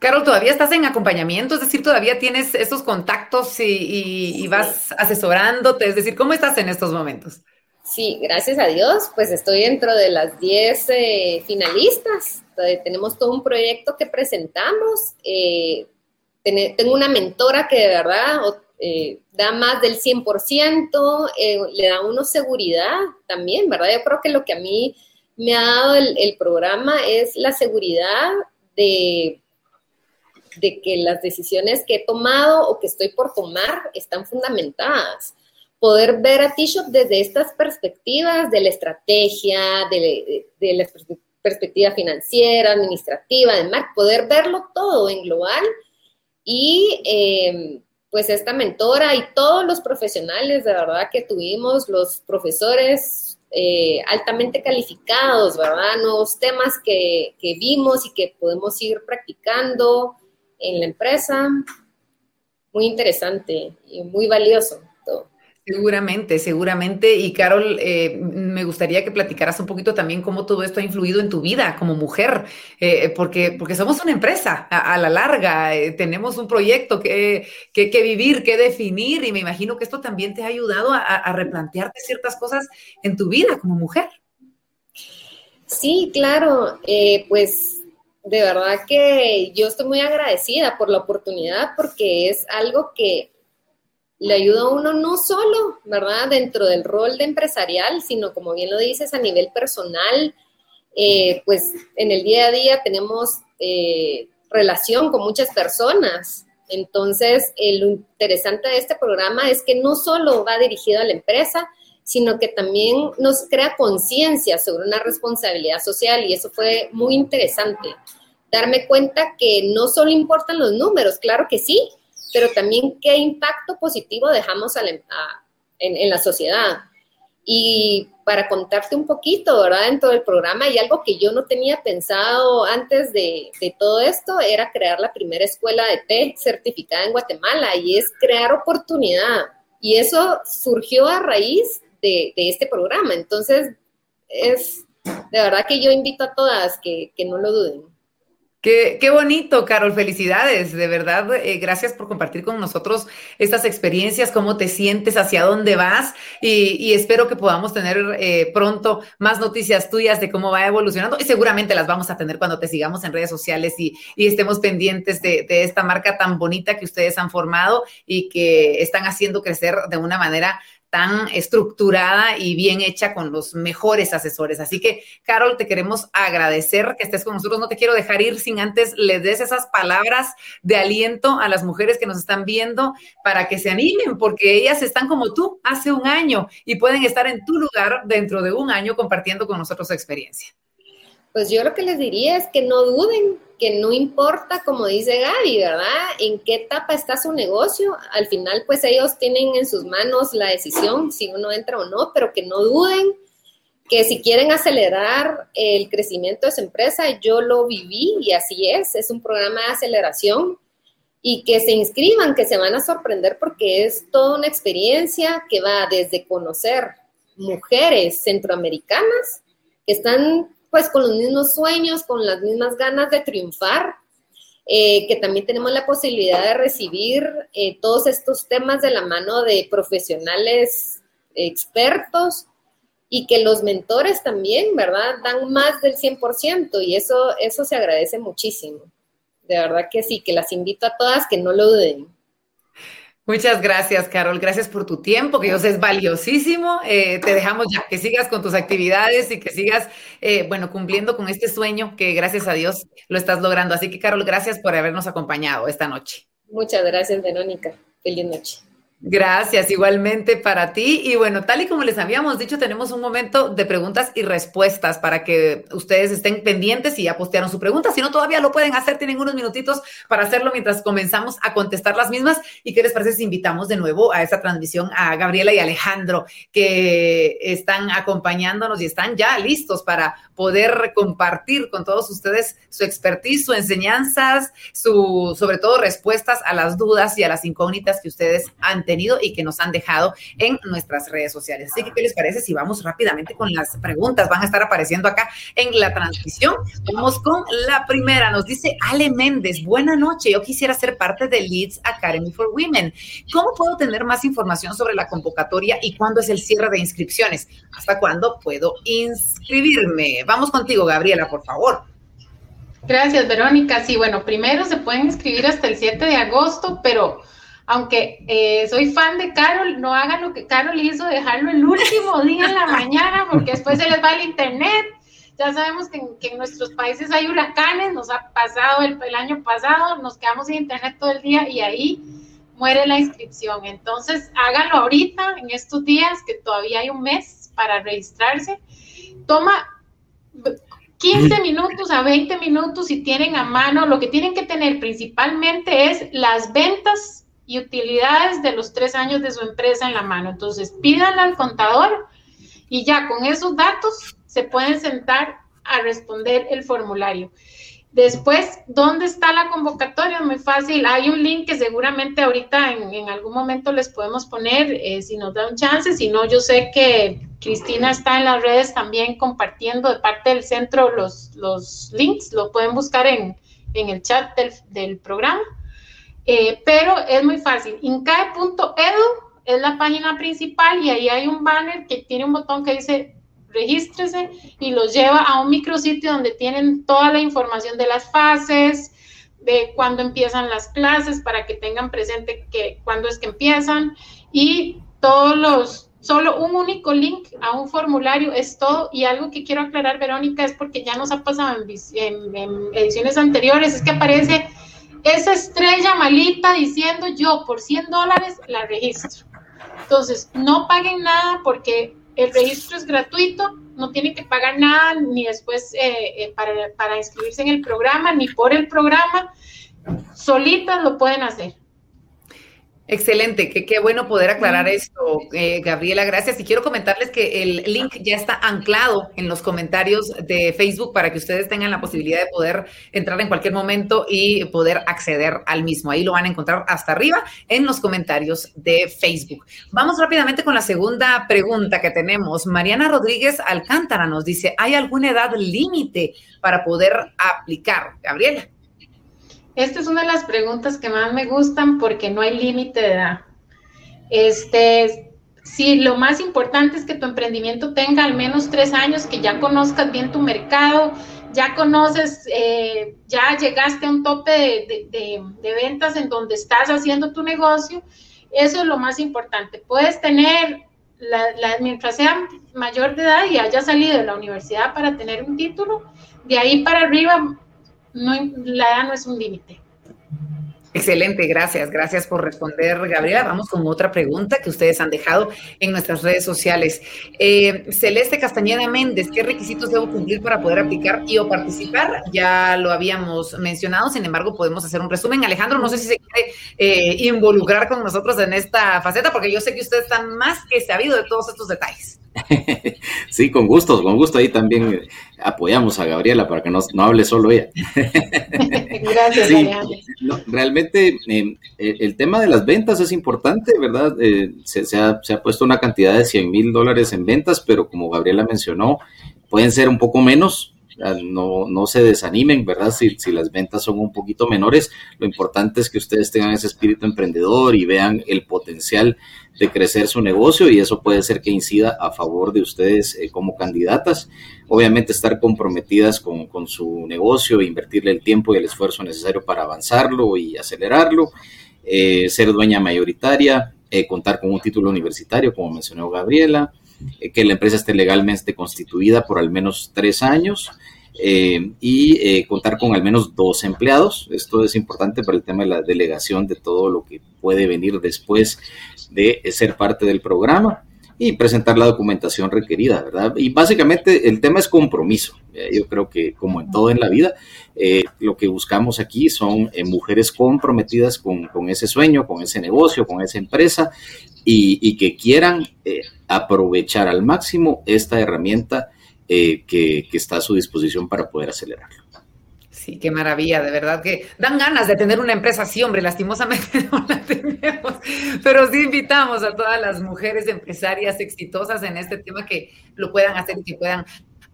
Carol, ¿todavía estás en acompañamiento? Es decir, ¿todavía tienes esos contactos y, vas asesorándote? Es decir, ¿cómo estás en estos momentos? Sí, gracias a Dios, pues estoy dentro de las 10 eh, finalistas. tenemos todo un proyecto que presentamos. Eh, tengo una mentora que de verdad eh, da más del 100%, le da uno seguridad también, ¿verdad? Yo creo que lo que a mí me ha dado el programa es la seguridad de de que las decisiones que he tomado o que estoy por tomar están fundamentadas. Poder ver a T-Shop desde estas perspectivas de la estrategia, de, la perspectiva financiera, administrativa, además, poder verlo todo en global y em, pues esta mentora y todos los profesionales de verdad que tuvimos, los profesores eh, altamente calificados, ¿verdad? Nuevos temas que, que, vimos y que podemos ir practicando, en la empresa. Muy interesante y muy valioso. Todo. Seguramente, seguramente. Y Carol, eh, me gustaría que platicaras un poquito también cómo todo esto ha influido en tu vida como mujer, eh, porque, porque somos una empresa a, la larga, eh, tenemos un proyecto que, que, vivir, que definir, y me imagino que esto también te ha ayudado a, a replantearte ciertas cosas en tu vida como mujer. Sí, claro, pues de verdad que yo estoy muy agradecida por la oportunidad porque es algo que le ayuda a uno no solo, ¿verdad? Dentro del rol de empresarial, sino como bien lo dices, a nivel personal, eh, pues en el día a día tenemos eh, relación con muchas personas. Entonces, lo interesante de este programa es que no solo va dirigido a la empresa, sino que también nos crea conciencia sobre una responsabilidad social y eso fue muy interesante. Darme cuenta que no solo importan los números, claro que sí, pero también qué impacto positivo dejamos en, la sociedad. Y para contarte un poquito, ¿verdad? Dentro del programa hay algo que yo no tenía pensado antes de, todo esto, era crear la primera escuela de té certificada en Guatemala y es crear oportunidad. Y eso surgió a raíz de, este programa. Entonces, es de verdad que yo invito a todas que, no lo duden. Qué, qué, bonito, Carol. Felicidades, de verdad. Eh, gracias por compartir con nosotros estas experiencias, cómo te sientes, hacia dónde vas y, y espero que podamos tener eh, pronto más noticias tuyas de cómo va evolucionando y seguramente las vamos a tener cuando te sigamos en redes sociales y, y estemos pendientes de, de esta marca tan bonita que ustedes han formado y que están haciendo crecer de una manera tan estructurada y bien hecha con los mejores asesores. Así que, Carol, te queremos agradecer que estés con nosotros. No te quiero dejar ir sin antes le des esas palabras de aliento a las mujeres que nos están viendo para que se animen, porque ellas están como tú hace un año y pueden estar en tu lugar dentro de un año compartiendo con nosotros su experiencia. Pues yo lo que les diría es que no duden, que no importa, como dice Gaby, ¿verdad? En qué etapa está su negocio. Al final, pues ellos tienen en sus manos la decisión si uno entra o no, pero que no duden, que si quieren acelerar el crecimiento de su empresa, yo lo viví y así es, es un programa de aceleración y que se inscriban, que se van a sorprender porque es toda una experiencia que va desde conocer mujeres centroamericanas que están pues con los mismos sueños, con las mismas ganas de triunfar, eh, que también tenemos la posibilidad de recibir eh, todos estos temas de la mano de profesionales expertos y que los mentores también, ¿verdad? Dan más del 100% y eso, eso se agradece muchísimo. De verdad que sí, que las invito a todas que no lo duden. Muchas gracias, Carol. Gracias por tu tiempo, que yo sé es valiosísimo. Eh, te dejamos ya que sigas con tus actividades y que sigas, eh, bueno, cumpliendo con este sueño que gracias a Dios lo estás logrando. Así que, Carol, gracias por habernos acompañado esta noche. Muchas gracias, Verónica. Feliz noche. Gracias, igualmente para ti. Y bueno, tal y como les habíamos dicho, tenemos un momento de preguntas y respuestas para que ustedes estén pendientes y ya postearon su pregunta. Si no, todavía lo pueden hacer, tienen unos minutitos para hacerlo mientras comenzamos a contestar las mismas. ¿Y qué les parece si invitamos de nuevo a esta transmisión a Gabriela y Alejandro, que están acompañándonos y están ya listos para poder compartir con todos ustedes su expertise, sus enseñanzas, su, sobre todo respuestas a las dudas y a las incógnitas que ustedes han y que nos han dejado en nuestras redes sociales. Así que, ¿qué les parece si vamos rápidamente con las preguntas? Van a estar apareciendo acá en la transmisión. Vamos con la primera. Nos dice Ale Méndez, buena noche. Yo quisiera ser parte de Leeds Academy for Women. ¿Cómo puedo tener más información sobre la convocatoria y cuándo es el cierre de inscripciones? ¿Hasta cuándo puedo inscribirme? Vamos contigo, Gabriela, por favor. Gracias, Verónica. Sí, bueno, primero se pueden inscribir hasta el 7 de agosto, pero aunque eh, soy fan de Carol, no hagan lo que Carol hizo, dejarlo el último día en la mañana, porque después se les va el internet. Ya sabemos que, en nuestros países hay huracanes, nos ha pasado el, el, año pasado, nos quedamos sin internet todo el día y ahí muere la inscripción. Entonces, háganlo ahorita, en estos días, que todavía hay un mes para registrarse. Toma 15 minutos a 20 minutos si tienen a mano. Lo que tienen que tener principalmente es las ventas y utilidades de los tres años de su empresa en la mano. Entonces, pídanle al contador y ya con esos datos se pueden sentar a responder el formulario. Después, ¿dónde está la convocatoria? Muy fácil. Hay un link que seguramente ahorita en, algún momento les podemos poner, eh, si nos da un chance. Si no, yo sé que Cristina está en las redes también compartiendo de parte del centro los, los links. Lo pueden buscar en, en el chat del, del programa. Eh, pero es muy fácil. Incae.edu es la página principal y ahí hay un banner que tiene un botón que dice regístrese y los lleva a un micrositio donde tienen toda la información de las fases, de cuándo empiezan las clases para que tengan presente que cuándo es que empiezan y todos los solo un único link a un formulario es todo y algo que quiero aclarar Verónica es porque ya nos ha pasado en, en ediciones anteriores es que aparece esa estrella malita diciendo yo por 100 dólares la registro. Entonces, no paguen nada porque el registro es gratuito, no tienen que pagar nada ni después eh, eh, para, para inscribirse en el programa, ni por el programa, solitas lo pueden hacer. Excelente, qué, bueno poder aclarar esto, eh, Gabriela, gracias. Y quiero comentarles que el link ya está anclado en los comentarios de Facebook para que ustedes tengan la posibilidad de poder entrar en cualquier momento y poder acceder al mismo. Ahí lo van a encontrar hasta arriba en los comentarios de Facebook. Vamos rápidamente con la segunda pregunta que tenemos. Mariana Rodríguez Alcántara nos dice, ¿hay alguna edad límite para poder aplicar? Gabriela. Esta es una de las preguntas que más me gustan porque no hay límite de edad. Este, si lo más importante es que tu emprendimiento tenga al menos tres años, que ya conozcas bien tu mercado, ya conoces, eh, ya llegaste a un tope de, ventas en donde estás haciendo tu negocio, eso es lo más importante. Puedes tener, la, mientras sea mayor de edad y haya salido de la universidad para tener un título, de ahí para arriba no, la edad no es un límite. Excelente, gracias. Gracias por responder, Gabriela. Vamos con otra pregunta que ustedes han dejado en nuestras redes sociales. Eh, Celeste Castañeda Méndez, ¿qué requisitos debo cumplir para poder aplicar y o participar? Ya lo habíamos mencionado, sin embargo, podemos hacer un resumen. Alejandro, no sé si se quiere eh, involucrar con nosotros en esta faceta, porque yo sé que usted está más que sabido de todos estos detalles. Sí, con gusto, con gusto. Ahí también apoyamos a Gabriela para que no, hable solo ella. Gracias, Realmente eh, el tema de las ventas es importante, ¿verdad? Eh, se, ha, puesto una cantidad de 100 mil dólares en ventas, pero como Gabriela mencionó, pueden ser un poco menos, no, no se desanimen, ¿verdad? Si, si, las ventas son un poquito menores, lo importante es que ustedes tengan ese espíritu emprendedor y vean el potencial de crecer su negocio y eso puede ser que incida a favor de ustedes eh, como candidatas. Obviamente estar comprometidas con, con, su negocio, invertirle el tiempo y el esfuerzo necesario para avanzarlo y acelerarlo, eh, ser dueña mayoritaria, eh, contar con un título universitario, como mencionó Gabriela, que la empresa esté legalmente constituida por al menos tres años eh, y eh, contar con al menos dos empleados. Esto es importante para el tema de la delegación de todo lo que puede venir después de ser parte del programa y presentar la documentación requerida, ¿verdad? Y básicamente el tema es compromiso. Yo creo que como en todo en la vida, eh, lo que buscamos aquí son mujeres comprometidas con, ese sueño, con ese negocio, con esa empresa y, que quieran aprovechar al máximo esta herramienta eh, que, está a su disposición para poder acelerarlo. Sí, qué maravilla, de verdad que dan ganas de tener una empresa así, hombre, lastimosamente no la tenemos, pero sí invitamos a todas las mujeres empresarias exitosas en este tema que lo puedan hacer y que puedan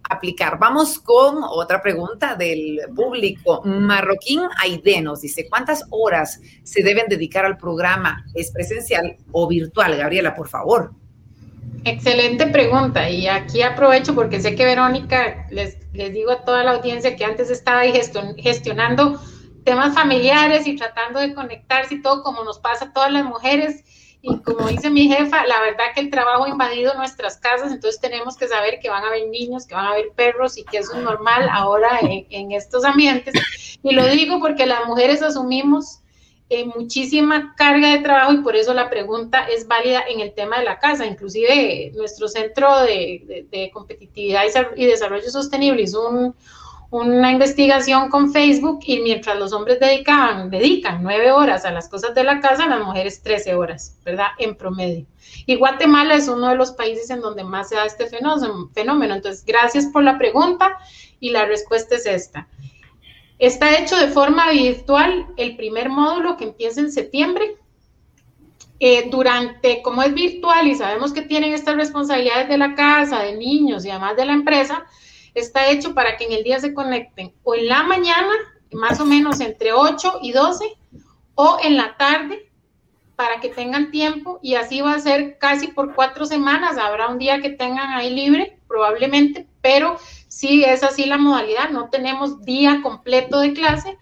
aplicar. Vamos con otra pregunta del público. Marroquín Aide nos dice, ¿cuántas horas se deben dedicar al programa? ¿Es presencial o virtual? Gabriela, por favor. Excelente pregunta y aquí aprovecho porque sé que Verónica, les, les digo a toda la audiencia que antes estaba ahí gestionando temas familiares y tratando de conectarse y todo como nos pasa a todas las mujeres y como dice mi jefa, la verdad que el trabajo ha invadido nuestras casas, entonces tenemos que saber que van a haber niños, que van a haber perros y que eso es normal ahora en, en estos ambientes. Y lo digo porque las mujeres asumimos eh, muchísima carga de trabajo y por eso la pregunta es válida en el tema de la casa. Inclusive nuestro centro de, competitividad y desarrollo sostenible hizo una investigación con Facebook y mientras los hombres dedicaban, dedican nueve horas a las cosas de la casa, las mujeres 13 horas, ¿verdad? En promedio. Y Guatemala es uno de los países en donde más se da este fenómeno. Entonces, gracias por la pregunta y la respuesta es esta. Está hecho de forma virtual el primer módulo que empieza en septiembre. Eh, durante, como es virtual y sabemos que tienen estas responsabilidades de la casa, de niños y además de la empresa, está hecho para que en el día se conecten o en la mañana, más o menos entre 8 y 12, o en la tarde, para que tengan tiempo y así va a ser casi por cuatro semanas. Habrá un día que tengan ahí libre, probablemente, pero sí es así la modalidad, no tenemos día completo de clase.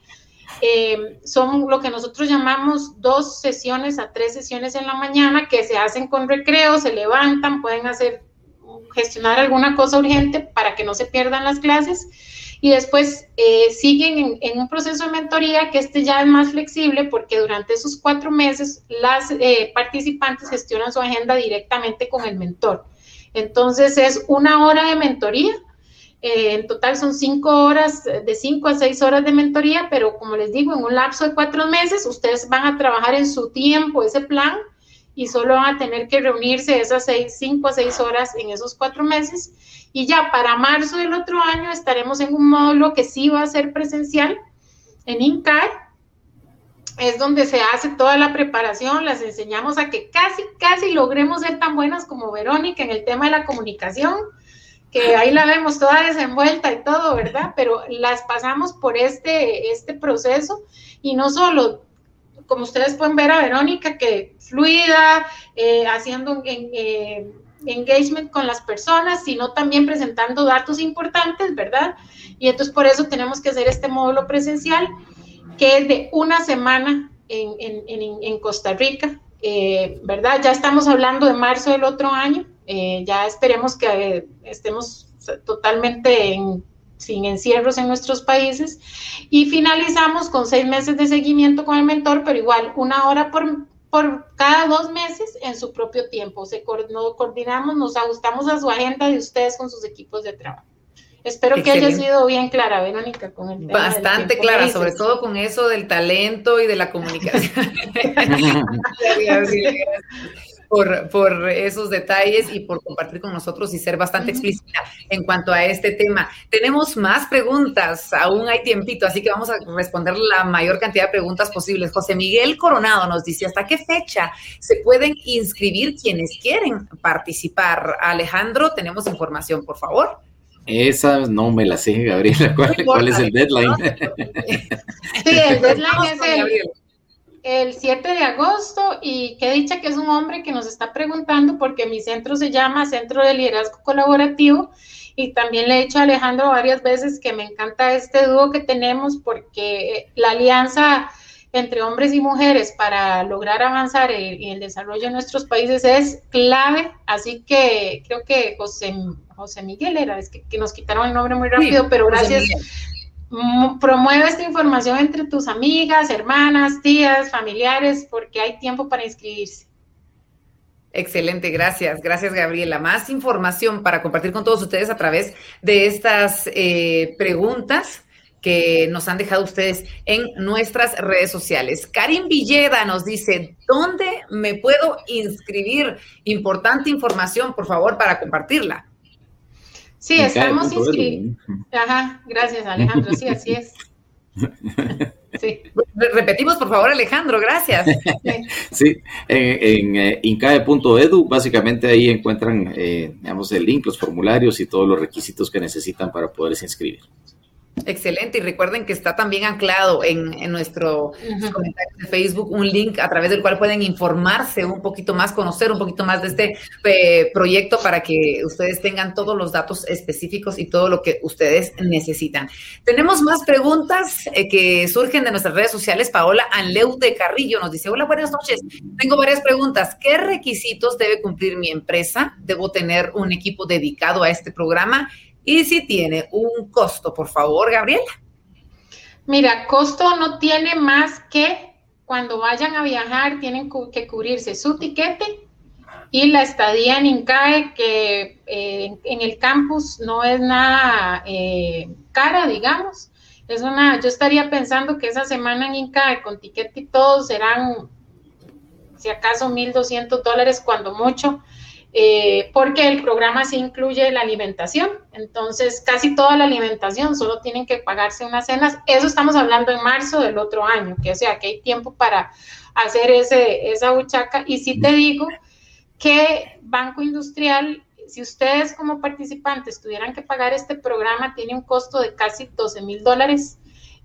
Eh, son lo que nosotros llamamos dos sesiones a tres sesiones en la mañana que se hacen con recreo, se levantan, pueden hacer, gestionar alguna cosa urgente para que no se pierdan las clases y después eh, siguen en, un proceso de mentoría que este ya es más flexible porque durante esos cuatro meses las eh, participantes gestionan su agenda directamente con el mentor. Entonces es una hora de mentoría Eh, en total son cinco horas, de cinco a seis horas de mentoría, pero como les digo, en un lapso de cuatro meses, ustedes van a trabajar en su tiempo ese plan y solo van a tener que reunirse esas seis, cinco a seis horas en esos cuatro meses. Y ya para marzo del otro año estaremos en un módulo que sí va a ser presencial en INCAR, es donde se hace toda la preparación, las enseñamos a que casi, casi logremos ser tan buenas como Verónica en el tema de la comunicación, que ahí la vemos toda desenvuelta y todo, ¿verdad? Pero las pasamos por este, este proceso y no solo, como ustedes pueden ver a Verónica, que fluida, eh, haciendo eh, engagement con las personas, sino también presentando datos importantes, ¿verdad? Y entonces por eso tenemos que hacer este módulo presencial que es de una semana en, Costa Rica, eh, ¿verdad? Ya estamos hablando de marzo del otro año, eh, ya esperemos que eh, estemos totalmente sin encierros en nuestros países y finalizamos con seis meses de seguimiento con el mentor, pero igual una hora por, por cada dos meses en su propio tiempo. Se, nos coordinamos, nos ajustamos a su agenda de ustedes con sus equipos de trabajo. Espero que haya sido bien clara, Verónica, con el tema Bastante clara, sobre todo con eso del talento y de la comunicación. por, por esos detalles y por compartir con nosotros y ser bastante explícita en cuanto a este tema. Tenemos más preguntas, aún hay tiempito, así que vamos a responder la mayor cantidad de preguntas posibles. José Miguel Coronado nos dice, ¿hasta qué fecha se pueden inscribir quienes quieren participar? Alejandro, tenemos información, por favor. Esa no me la sé, Gabriela. ¿Cuál, es el deadline? Sí, el deadline es el, 7 de agosto y qué dicha que es un hombre que nos está preguntando porque mi centro se llama Centro de Liderazgo Colaborativo y también le he dicho a Alejandro varias veces que me encanta este dúo que tenemos porque la alianza entre hombres y mujeres para lograr avanzar en, el desarrollo de nuestros países es clave, así que creo que José, José Miguel era, es que, nos quitaron el nombre muy rápido, pero gracias. Promueve esta información entre tus amigas, hermanas, tías, familiares, porque hay tiempo para inscribirse. Excelente, gracias, gracias Gabriela. Más información para compartir con todos ustedes a través de estas eh, preguntas que nos han dejado ustedes en nuestras redes sociales. Karin Villeda nos dice, ¿dónde me puedo inscribir? Importante información, por favor, para compartirla. Sí, estamos inscritos. Ajá, gracias Alejandro, sí, así es. Sí. Repetimos, por favor, Alejandro, gracias. Sí, en, eh, incae.edu, básicamente ahí encuentran, eh, digamos, el link, los formularios y todos los requisitos que necesitan para poderse inscribir. Excelente, y recuerden que está también anclado en, nuestro comentario de Facebook un link a través del cual pueden informarse un poquito más, conocer un poquito más de este eh, proyecto para que ustedes tengan todos los datos específicos y todo lo que ustedes necesitan. Tenemos más preguntas eh, que surgen de nuestras redes sociales. Paola Anleu de Carrillo nos dice, hola, buenas noches. Tengo varias preguntas. ¿Qué requisitos debe cumplir mi empresa? ¿Debo tener un equipo dedicado a este programa? Y si tiene un costo, por favor, Gabriela. Mira, costo no tiene más que cuando vayan a viajar tienen que cubrirse su tiquete y la estadía en INCAE, que eh, en el campus no es nada eh, cara, digamos. Es una, yo estaría pensando que esa semana en INCAE con tiquete y todo serán, si acaso, 1.200 dólares cuando mucho eh, porque el programa sí incluye la alimentación, entonces casi toda la alimentación, solo tienen que pagarse unas cenas, eso estamos hablando en marzo del otro año, que o sea que hay tiempo para hacer ese, esa huchaca, y sí te digo que Banco Industrial, si ustedes como participantes tuvieran que pagar este programa, tiene un costo de casi 12 mil dólares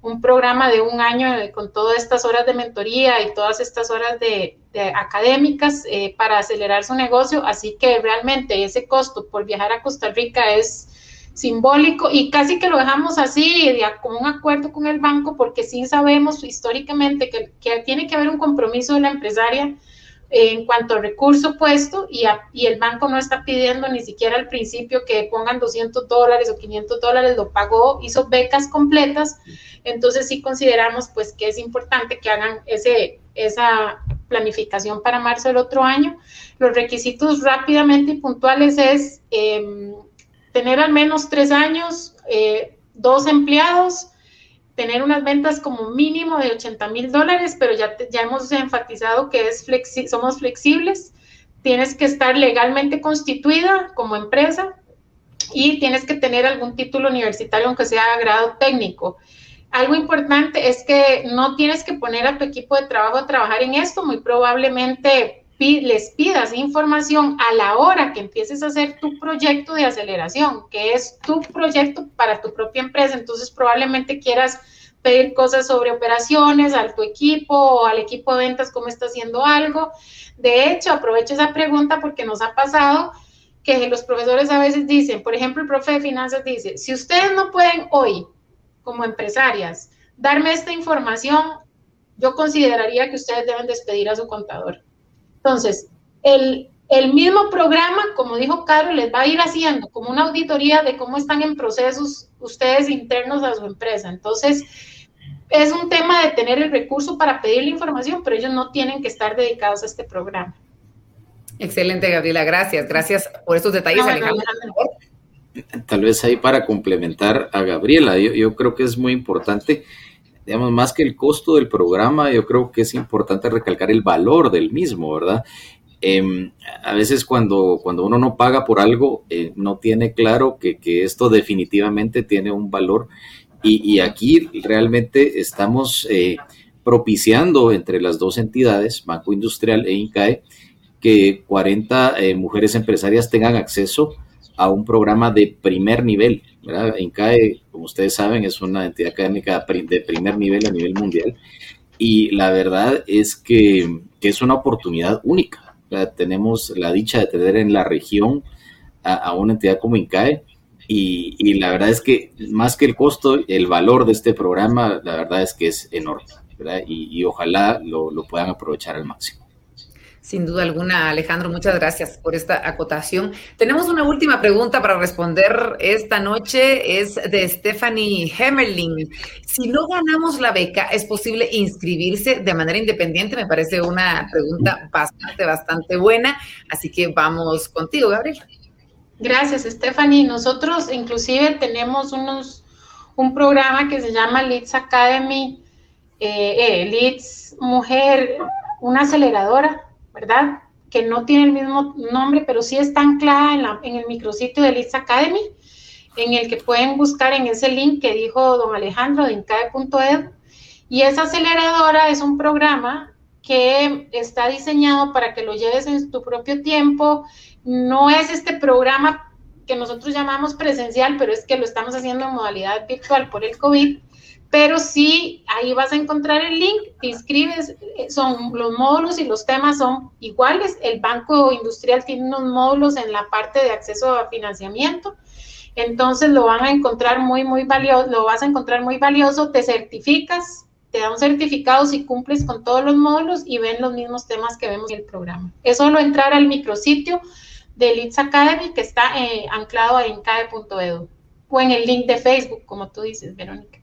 un programa de un año eh, con todas estas horas de mentoría y todas estas horas de, académicas eh, para acelerar su negocio. Así que realmente ese costo por viajar a Costa Rica es simbólico y casi que lo dejamos así, con un acuerdo con el banco, porque sí sabemos históricamente que, que tiene que haber un compromiso de la empresaria en cuanto al recurso puesto y, y, el banco no está pidiendo ni siquiera al principio que pongan 200 dólares o 500 dólares, lo pagó, hizo becas completas, entonces sí consideramos pues que es importante que hagan ese, esa planificación para marzo del otro año. Los requisitos rápidamente y puntuales es em, tener al menos tres años, eh, dos empleados, tener unas ventas como mínimo de 80 mil dólares, pero ya, ya hemos enfatizado que es flexi somos flexibles. Tienes que estar legalmente constituida como empresa y tienes que tener algún título universitario, aunque sea grado técnico. Algo importante es que no tienes que poner a tu equipo de trabajo a trabajar en esto, muy probablemente les pidas información a la hora que empieces a hacer tu proyecto de aceleración, que es tu proyecto para tu propia empresa. Entonces probablemente quieras pedir cosas sobre operaciones a tu equipo o al equipo de ventas, cómo está haciendo algo. De hecho, aprovecho esa pregunta porque nos ha pasado que los profesores a veces dicen, por ejemplo, el profe de finanzas dice, si ustedes no pueden hoy, como empresarias, darme esta información, yo consideraría que ustedes deben despedir a su contador. Entonces, el, mismo programa, como dijo Carlos, les va a ir haciendo como una auditoría de cómo están en procesos ustedes internos a su empresa. Entonces, es un tema de tener el recurso para pedir la información, pero ellos no tienen que estar dedicados a este programa. Excelente, Gabriela. Gracias. Gracias por estos detalles, Alejandro. Tal vez ahí para complementar a Gabriela, yo, yo creo que es muy importante digamos, más que el costo del programa, yo creo que es importante recalcar el valor del mismo, ¿verdad? Em, a veces cuando, cuando uno no paga por algo, eh, no tiene claro que, esto definitivamente tiene un valor y, aquí realmente estamos eh, propiciando entre las dos entidades, Banco Industrial e INCAE, que 40 eh, mujeres empresarias tengan acceso a un programa de primer nivel. ¿verdad? INCAE, como ustedes saben, es una entidad académica de primer nivel a nivel mundial y la verdad es que, es una oportunidad única. Tenemos la dicha de tener en la región a, una entidad como INCAE y, la verdad es que más que el costo, el valor de este programa, la verdad es que es enorme y, ojalá lo puedan aprovechar al máximo. Sin duda alguna, Alejandro, muchas gracias por esta acotación. Tenemos una última pregunta para responder esta noche, es de Stephanie Hemmerling. Si no ganamos la beca, ¿es posible inscribirse de manera independiente? Me parece una pregunta bastante, bastante buena, así que vamos contigo, Gabriel. Gracias, Stephanie. Nosotros inclusive tenemos unos, un programa que se llama Leads Academy, eh, eh, Leads Mujer, una aceleradora ¿verdad? Que no tiene el mismo nombre, pero sí está anclada en, la, en el micrositio de Liz Academy, en el que pueden buscar en ese link que dijo don Alejandro de incae.edu. Y esa aceleradora es un programa que está diseñado para que lo lleves en tu propio tiempo. No es este programa que nosotros llamamos presencial, pero es que lo estamos haciendo en modalidad virtual por el COVID pero sí, ahí vas a encontrar el link, te inscribes, eh, son los módulos y los temas son iguales. El Banco Industrial tiene unos módulos en la parte de acceso a financiamiento, entonces lo van a encontrar muy, muy valioso, lo vas a encontrar muy valioso, te certificas, te da un certificado si cumples con todos los módulos y ven los mismos temas que vemos en el programa. Es solo entrar al micrositio de Leads Academy que está eh, anclado en CAE.edu o en el link de Facebook, como tú dices, Verónica.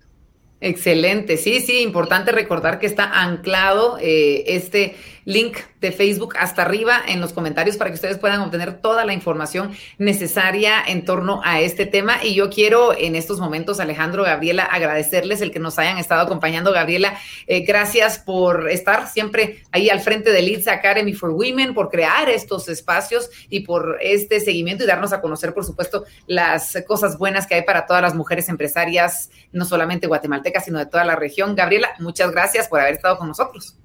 Excelente, sí, sí, importante recordar que está anclado eh, este link de Facebook hasta arriba en los comentarios para que ustedes puedan obtener toda la información necesaria en torno a este tema. Y yo quiero en estos momentos, Alejandro, Gabriela, agradecerles el que nos hayan estado acompañando. Gabriela, eh, gracias por estar siempre ahí al frente de Leeds Academy for Women, por crear estos espacios y por este seguimiento y darnos a conocer, por supuesto, las cosas buenas que hay para todas las mujeres empresarias, no solamente guatemaltecas, sino de toda la región. Gabriela, muchas gracias por haber estado con nosotros.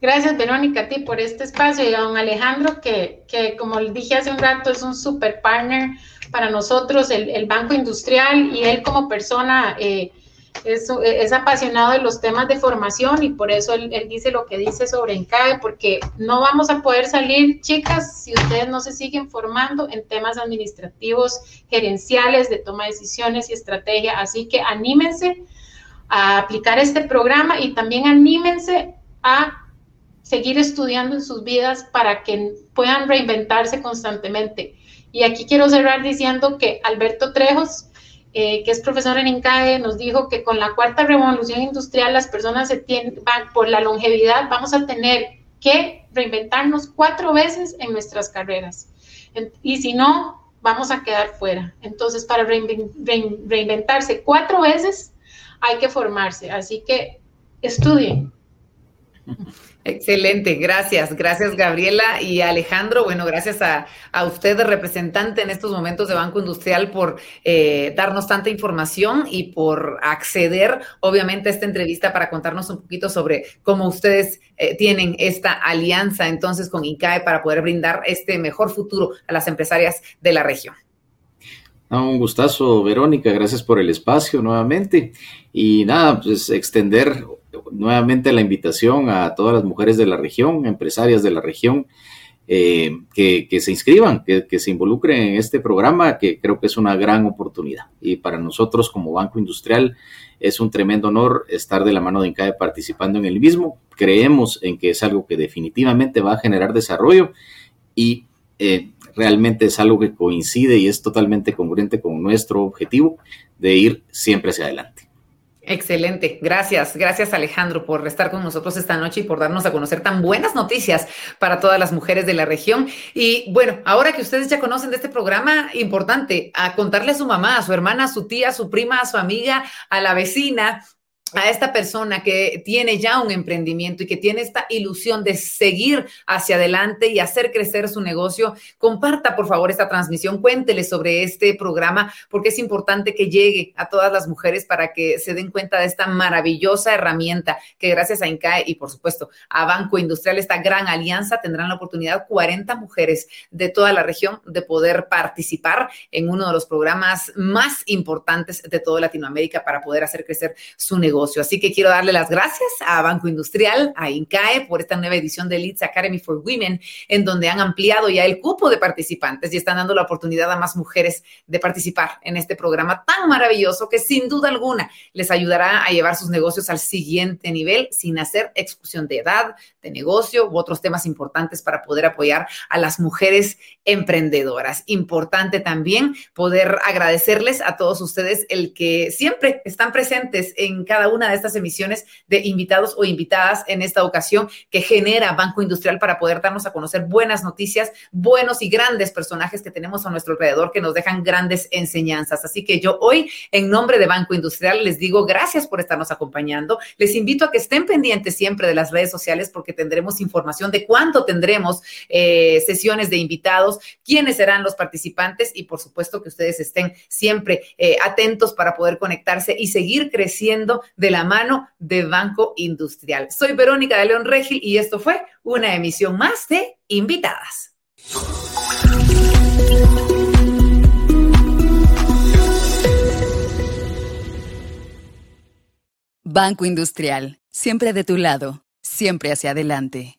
Gracias, Verónica, a ti por este espacio y a don Alejandro, que, que como dije hace un rato, es un super partner para nosotros, el, Banco Industrial, y él como persona eh, es, apasionado de los temas de formación y por eso él, dice lo que dice sobre ENCAE, porque no vamos a poder salir, chicas, si ustedes no se siguen formando en temas administrativos, gerenciales, de toma de decisiones y estrategia. Así que anímense a aplicar este programa y también anímense a seguir estudiando en sus vidas para que puedan reinventarse constantemente. Y aquí quiero cerrar diciendo que Alberto Trejos, eh, que es profesor en INCAE, nos dijo que con la cuarta revolución industrial las personas se tienen, van, por la longevidad vamos a tener que reinventarnos cuatro veces en nuestras carreras. Y si no, vamos a quedar fuera. Entonces, para reinventarse cuatro veces, hay que formarse. Así que estudien. Excelente, gracias, gracias Gabriela y Alejandro. Bueno, gracias a, usted, representante en estos momentos de Banco Industrial, por eh, darnos tanta información y por acceder, obviamente, a esta entrevista para contarnos un poquito sobre cómo ustedes eh, tienen esta alianza entonces con INCAE para poder brindar este mejor futuro a las empresarias de la región. un gustazo, Verónica, gracias por el espacio nuevamente. Y nada, pues extender nuevamente la invitación a todas las mujeres de la región, empresarias de la región, eh, que, se inscriban, que, se involucren en este programa, que creo que es una gran oportunidad. Y para nosotros como Banco Industrial es un tremendo honor estar de la mano de INCAE participando en el mismo. Creemos en que es algo que definitivamente va a generar desarrollo y eh, realmente es algo que coincide y es totalmente congruente con nuestro objetivo de ir siempre hacia adelante. Excelente, gracias, gracias Alejandro por estar con nosotros esta noche y por darnos a conocer tan buenas noticias para todas las mujeres de la región. Y bueno, ahora que ustedes ya conocen de este programa, importante, a contarle a su mamá, a su hermana, a su tía, a su prima, a su amiga, a la vecina, a esta persona que tiene ya un emprendimiento y que tiene esta ilusión de seguir hacia adelante y hacer crecer su negocio, comparta por favor esta transmisión, cuéntele sobre este programa porque es importante que llegue a todas las mujeres para que se den cuenta de esta maravillosa herramienta que gracias a INCAE y por supuesto a Banco Industrial, esta gran alianza, tendrán la oportunidad 40 mujeres de toda la región de poder participar en uno de los programas más importantes de toda Latinoamérica para poder hacer crecer su negocio Así que quiero darle las gracias a Banco Industrial, a INCAE, por esta nueva edición de Leeds Academy for Women, en donde han ampliado ya el cupo de participantes y están dando la oportunidad a más mujeres de participar en este programa tan maravilloso que sin duda alguna les ayudará a llevar sus negocios al siguiente nivel sin hacer exclusión de edad, de negocio u otros temas importantes para poder apoyar a las mujeres emprendedoras. Importante también poder agradecerles a todos ustedes el que siempre están presentes en una de estas emisiones de invitados o invitadas en esta ocasión que genera Banco Industrial para poder darnos a conocer buenas noticias, buenos y grandes personajes que tenemos a nuestro alrededor que nos dejan grandes enseñanzas. Así que yo hoy, en nombre de Banco Industrial, les digo gracias por estarnos acompañando. Les invito a que estén pendientes siempre de las redes sociales porque tendremos información de cuándo tendremos eh, sesiones de invitados, quiénes serán los participantes y por supuesto que ustedes estén siempre eh, atentos para poder conectarse y seguir creciendo de la mano de Banco Industrial. Soy Verónica de León Regil y esto fue una emisión más de Invitadas. Banco Industrial, siempre de tu lado, siempre hacia adelante.